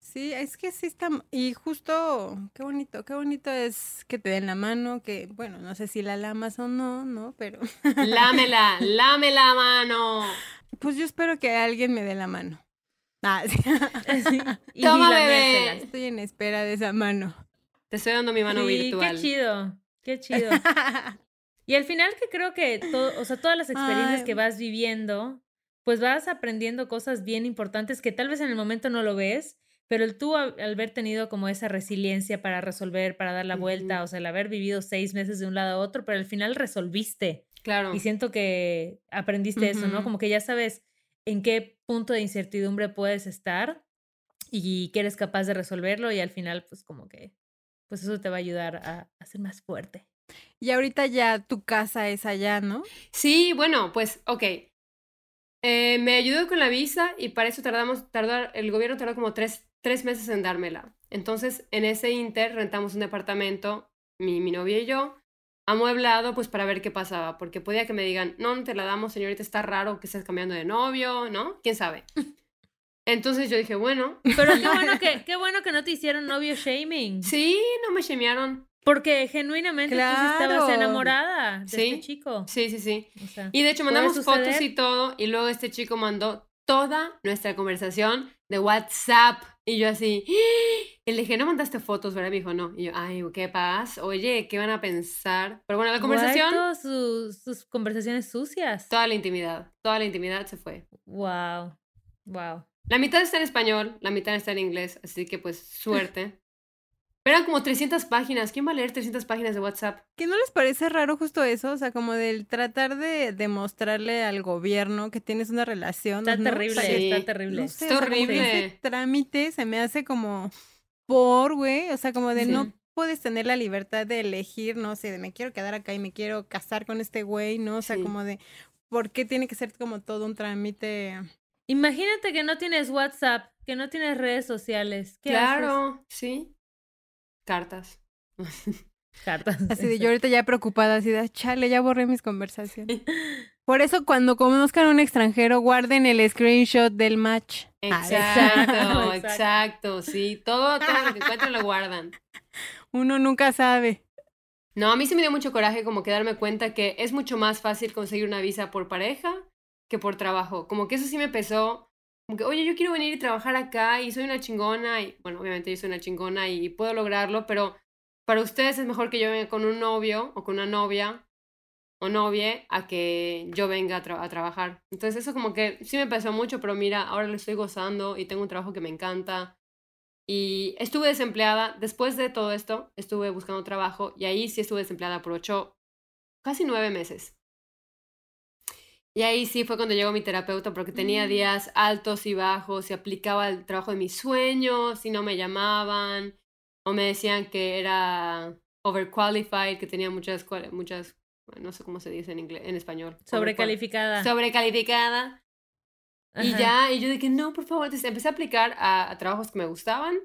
Sí, es que sí está. Y justo, qué bonito, qué bonito es que te den la mano, que, bueno, no sé si la lamas o no, ¿no? Pero.
Lámela, lame la mano.
Pues yo espero que alguien me dé la mano. Ah, sí.
Sí, y
Toma, bebé.
Estoy en espera de esa mano.
Te estoy dando mi mano
Sí,
virtual.
Qué chido, qué chido. Y al final que creo que todo, o sea, todas las experiencias
Ay.
que vas viviendo, pues vas aprendiendo cosas bien importantes que tal vez en el momento no lo ves, pero el tú al, haber tenido como esa resiliencia para resolver, para dar la vuelta, o sea, el haber vivido seis meses de un lado a otro, pero al final resolviste.
Claro.
Y siento que aprendiste eso, ¿no? Como que ya sabes en qué punto de incertidumbre puedes estar y que eres capaz de resolverlo y al final, pues como que, pues eso te va a ayudar a, a ser más fuerte.
Y ahorita ya tu casa es allá, ¿no?
Sí, bueno, pues, ok. Eh, me ayudó con la visa y para eso tardamos, tardó, el gobierno tardó como tres, tres meses en dármela. Entonces, en ese inter rentamos un departamento, mi, mi novia y yo, amueblado, pues para ver qué pasaba, porque podía que me digan, no, no te la damos, señorita, está raro que estés cambiando de novio, ¿no? ¿Quién sabe? Entonces yo dije, bueno,
Pero qué bueno que, qué bueno que no te hicieron novio shaming.
sí, no me shamearon.
Porque genuinamente tú sí estabas
Claro.
enamorada de
Sí.
este chico.
Sí, sí, sí.
O sea,
Y de hecho
¿Puede
mandamos fotos y todo, y luego este chico mandó toda nuestra conversación de WhatsApp. Y yo así, y le dije, no mandaste fotos, ¿verdad? Me dijo, no. Y yo, ay, ¿qué pasa? Oye, ¿qué van a pensar? Pero bueno, la conversación,
guay, todas sus, sus conversaciones sucias.
toda la intimidad, toda la intimidad se fue.
Wow. Wow.
La mitad está en español, la mitad está en inglés, así que pues suerte. Pero eran como 300 páginas. ¿Quién va a leer 300 páginas de WhatsApp?
¿Qué no les parece raro justo eso? O sea, como del tratar de demostrarle al gobierno que tienes una relación.
Está terrible,
Sí.
está terrible.
No sé,
Está
o sea, como que
horrible.
ese trámite se me hace como por, güey. O sea, como de
Sí.
no puedes tener la libertad de elegir, no sé, de me quiero quedar acá y me quiero casar con este güey, ¿no? O sea,
Sí.
como de ¿por qué tiene que ser como todo un trámite?
Imagínate que no tienes WhatsApp, que no tienes redes sociales. ¿Qué haces?
Claro, sí. Cartas.
Cartas.
Así de yo ahorita ya preocupada, así de chale, ya borré mis conversaciones. Por eso cuando conozcan a un extranjero, guarden el screenshot del match.
Exacto, exacto, sí. Todo, todo lo que encuentran lo guardan.
Uno nunca sabe.
No, a mí sí me dio mucho coraje como que darme cuenta que es mucho más fácil conseguir una visa por pareja que por trabajo. Como que eso sí me pesó. Como que, oye, yo quiero venir y trabajar acá y soy una chingona. Y bueno, obviamente yo soy una chingona y puedo lograrlo, pero para ustedes es mejor que yo venga con un novio o con una novia o novia a que yo venga a, a, trabajar. Entonces eso como que sí me pesó mucho, pero mira, ahora lo estoy gozando y tengo un trabajo que me encanta. Y estuve desempleada, después de todo esto, estuve buscando trabajo y ahí sí estuve desempleada por ocho, casi nueve meses. Y ahí sí fue cuando llegó mi terapeuta porque tenía mm. días altos y bajos y aplicaba el trabajo de mis sueños y no me llamaban o me decían que era overqualified, que tenía muchas, muchas, no sé cómo se dice en, inglés, en español.
Sobrecalificada.
Sobrecalificada. Y ya, y yo dije, no, por favor, entonces empecé a aplicar a, trabajos que me gustaban.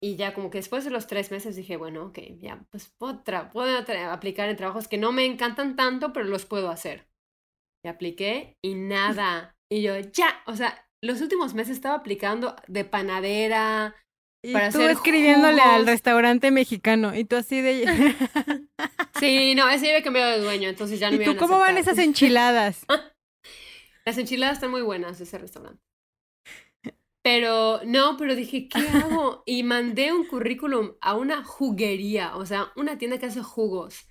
Y ya como que después de los tres meses dije, bueno, ok, ya, pues puedo, puedo aplicar en trabajos que no me encantan tanto, pero los puedo hacer. Y apliqué y nada. y yo, ya, o sea, los últimos meses estaba aplicando de panadera.
Y para tú escribiéndole al restaurante mexicano y tú así de...
sí, no, ese había cambiado de dueño, entonces ya no
¿Y tú cómo van esas enchiladas?
Las enchiladas están muy buenas de ese restaurante. Pero no, pero dije, ¿qué hago? Y mandé un currículum a una juguería, o sea, una tienda que hace jugos.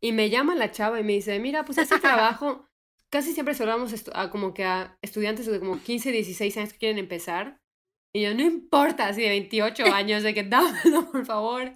Y me llama la chava y me dice, mira, pues ese trabajo, casi siempre solamos a como que a estudiantes de como 15, 16 años que quieren empezar. Y yo, no importa, así de 28 años, de que dámelo, por favor.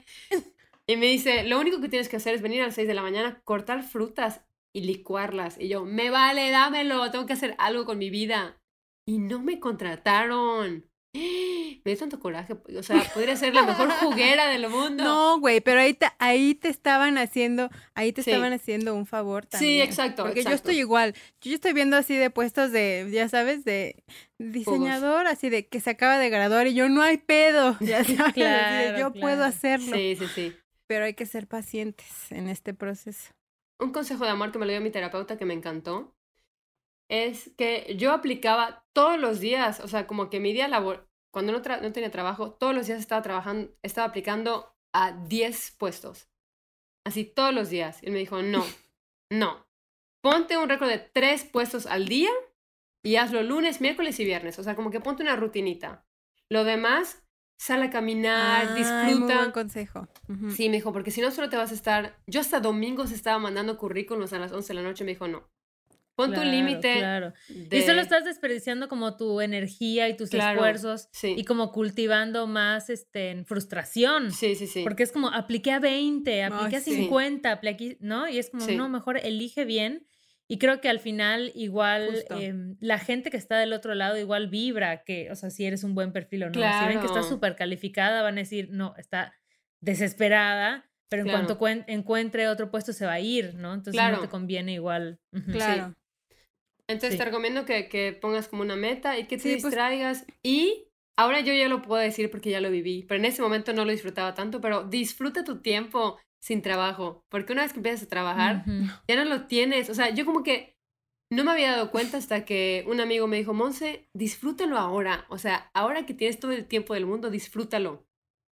Y me dice, lo único que tienes que hacer es venir a las 6 de la mañana, cortar frutas y licuarlas. Y yo, me vale, dámelo, tengo que hacer algo con mi vida. Y no me contrataron. Me dio tanto coraje, o sea, podría ser la mejor juguera del mundo.
No, güey, pero ahí te, ahí te estaban haciendo, ahí te estaban haciendo un favor también.
Sí, exacto.
Porque yo estoy igual, yo estoy viendo así de puestos de, ya sabes, de diseñador, así de que se acaba de graduar y yo no hay pedo, ya sabes, claro, yo puedo hacerlo.
Sí, sí, sí.
Pero hay que ser pacientes en este proceso
un consejo de amor que me lo dio mi terapeuta que me encantó es que yo aplicaba todos los días, o sea, como que mi día labor, cuando no, no tenía trabajo, todos los días estaba trabajando, estaba aplicando a 10 puestos. Así todos los días. Y él me dijo, no, no. Ponte un récord de 3 puestos al día y hazlo lunes, miércoles y viernes. O sea, como que ponte una rutinita. Lo demás, sal a caminar, disfruta.
Muy buen consejo.
Sí, me dijo, porque si no solo te vas a estar. Yo hasta domingos estaba mandando currículums a las 11 de la noche, me dijo, no. Pon tu límite.
Claro. Y solo estás desperdiciando como tu energía y tus esfuerzos y como cultivando más este, frustración.
Sí, sí, sí.
Porque es como apliqué a 20, apliqué a 50, apliqué, ¿no? Y es como, no, mejor elige bien y creo que al final igual em, la gente que está del otro lado igual vibra que, o sea, si eres un buen perfil o no. Si ven que está súper calificada van a decir, no, está desesperada, pero en cuanto encuentre otro puesto se va a ir, ¿no? Entonces no te conviene igual.
Claro. Entonces te recomiendo que, que, pongas como una meta y que te pues distraigas. Y ahora yo ya lo puedo decir porque ya lo viví, pero en ese momento no lo disfrutaba tanto, pero disfruta tu tiempo sin trabajo, porque una vez que empiezas a trabajar, ya no lo tienes. O sea, yo como que no me había dado cuenta hasta que un amigo me dijo, Monse, disfrútalo ahora. O sea, ahora que tienes todo el tiempo del mundo, disfrútalo.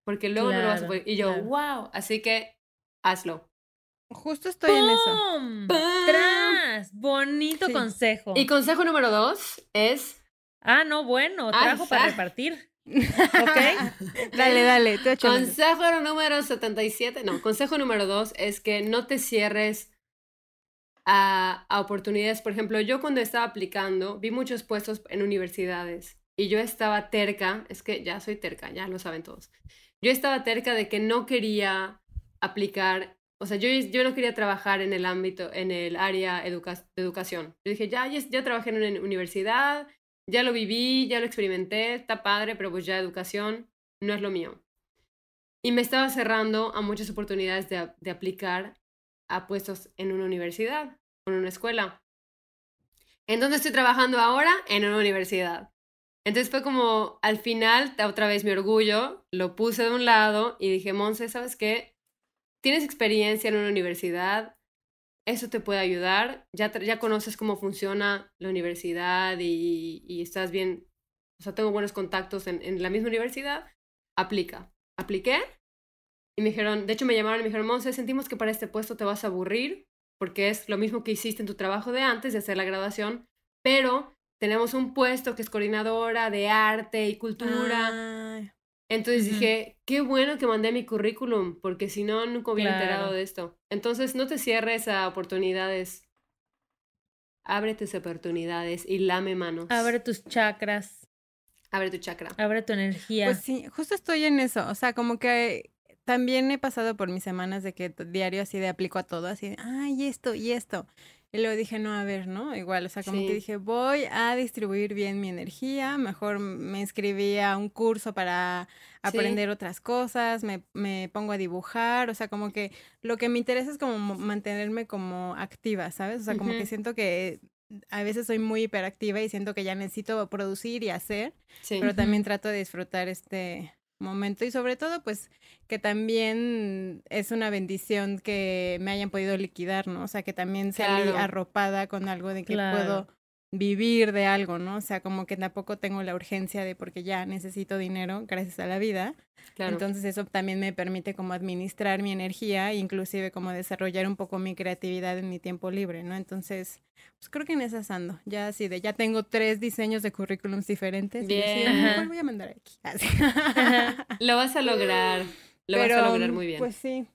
Porque luego no lo vas a poder. Y yo, wow. Así que hazlo.
Justo estoy en eso.
¡Tras! Bonito consejo.
Y consejo número dos es.
Ah, no, bueno, trabajo para repartir.
¿Ok? dale, dale.
consejo número 77, no, consejo número 2 es que no te cierres a, a, oportunidades. Por ejemplo, yo cuando estaba aplicando vi muchos puestos en universidades y yo estaba terca, es que ya soy terca, ya lo saben todos. Yo estaba terca de que no quería aplicar, o sea, yo, yo no quería trabajar en el ámbito, en el área de educación. Yo dije, ya, ya trabajé en una universidad, ya lo viví, ya lo experimenté, está padre, pero pues ya educación no es lo mío. Y me estaba cerrando a muchas oportunidades de, de aplicar a puestos en una universidad en una escuela. ¿En dónde estoy trabajando ahora? En una universidad. Entonces fue como, al final, otra vez mi orgullo, lo puse de un lado y dije, Monse, ¿sabes qué? Tienes experiencia en una universidad, eso te puede ayudar. Ya, ya conoces cómo funciona la universidad y, y estás bien, o sea, tengo buenos contactos en, en, la misma universidad, aplica. Apliqué y me dijeron, de hecho me llamaron y me dijeron, Monse, sentimos que para este puesto te vas a aburrir porque es lo mismo que hiciste en tu trabajo de antes de hacer la graduación, pero tenemos un puesto que es coordinadora de arte y cultura. Entonces dije, qué bueno que mandé mi currículum, porque si no, nunca hubiera enterado de esto. Entonces, no te cierres a oportunidades. Abre tus oportunidades y lame manos.
Abre tus chakras.
Abre tu chakra.
Abre tu energía.
Pues sí, justo estoy en eso. O sea, como que también he pasado por mis semanas de que diario así de aplico a todo, así de, ay, esto y esto. Y luego dije, no, a ver, ¿no? Igual, o sea, como que dije, voy a distribuir bien mi energía, mejor me inscribí a un curso para aprender otras cosas, me, me, pongo a dibujar, o sea, como que lo que me interesa es como mantenerme como activa, ¿sabes? O sea, como que siento que a veces soy muy hiperactiva y siento que ya necesito producir y hacer, pero también trato de disfrutar este momento y sobre todo pues que también es una bendición que me hayan podido liquidar, ¿no? O sea, que también salí arropada con algo de que puedo vivir de algo, ¿no? O sea, como que tampoco tengo la urgencia de porque ya necesito dinero gracias a la vida. Entonces eso también me permite como administrar mi energía, inclusive como desarrollar un poco mi creatividad en mi tiempo libre, ¿no? Entonces, pues creo que en esas ando. Ya así de, ya tengo tres diseños de currículums diferentes. Bien. Y voy a mandar aquí?
Lo vas a lograr. Lo vas a lograr muy bien.
Pues sí.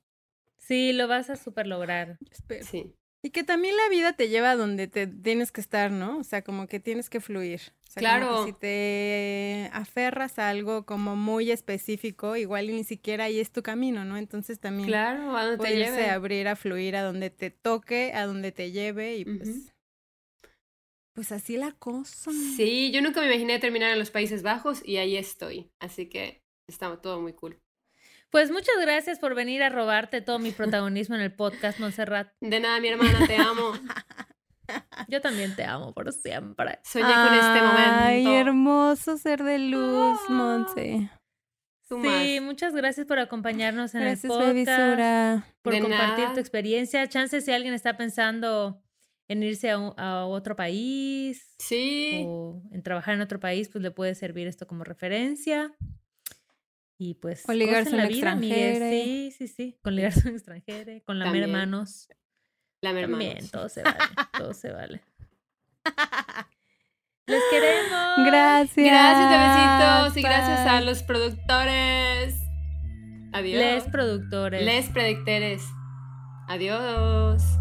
Sí, lo vas a super lograr.
Espero. Sí. Y que también la vida te lleva a donde te tienes que estar, ¿no? O sea, como que tienes que fluir. claro. si te aferras a algo como muy específico, igual ni siquiera ahí es tu camino, ¿no? Entonces también
claro, a donde te lleve.
abrir a fluir a donde te toque, a donde te lleve y pues pues así la cosa.
Sí, yo nunca me imaginé terminar en los Países Bajos y ahí estoy. Así que está todo muy cool.
Pues muchas gracias por venir a robarte todo mi protagonismo en el podcast, Montserrat.
De nada, mi hermana, te amo.
Yo también te amo por siempre.
Soñé con este momento.
Ay, hermoso ser de luz. Monse.
Sí, muchas gracias por acompañarnos en el podcast. Por compartir tu experiencia. Chance si alguien está pensando en irse a, a, otro país.
Sí.
O en trabajar en otro país, pues le puede servir esto como referencia. Y pues.
Con ligarse la vida,
Sí, sí, sí. Con ligarse en extranjero, con la hermanos.
La
También, todo se vale. todo se vale. Les queremos.
Gracias.
Gracias besitos y gracias a los productores. Adiós.
Les productores.
Les predictores. Adiós.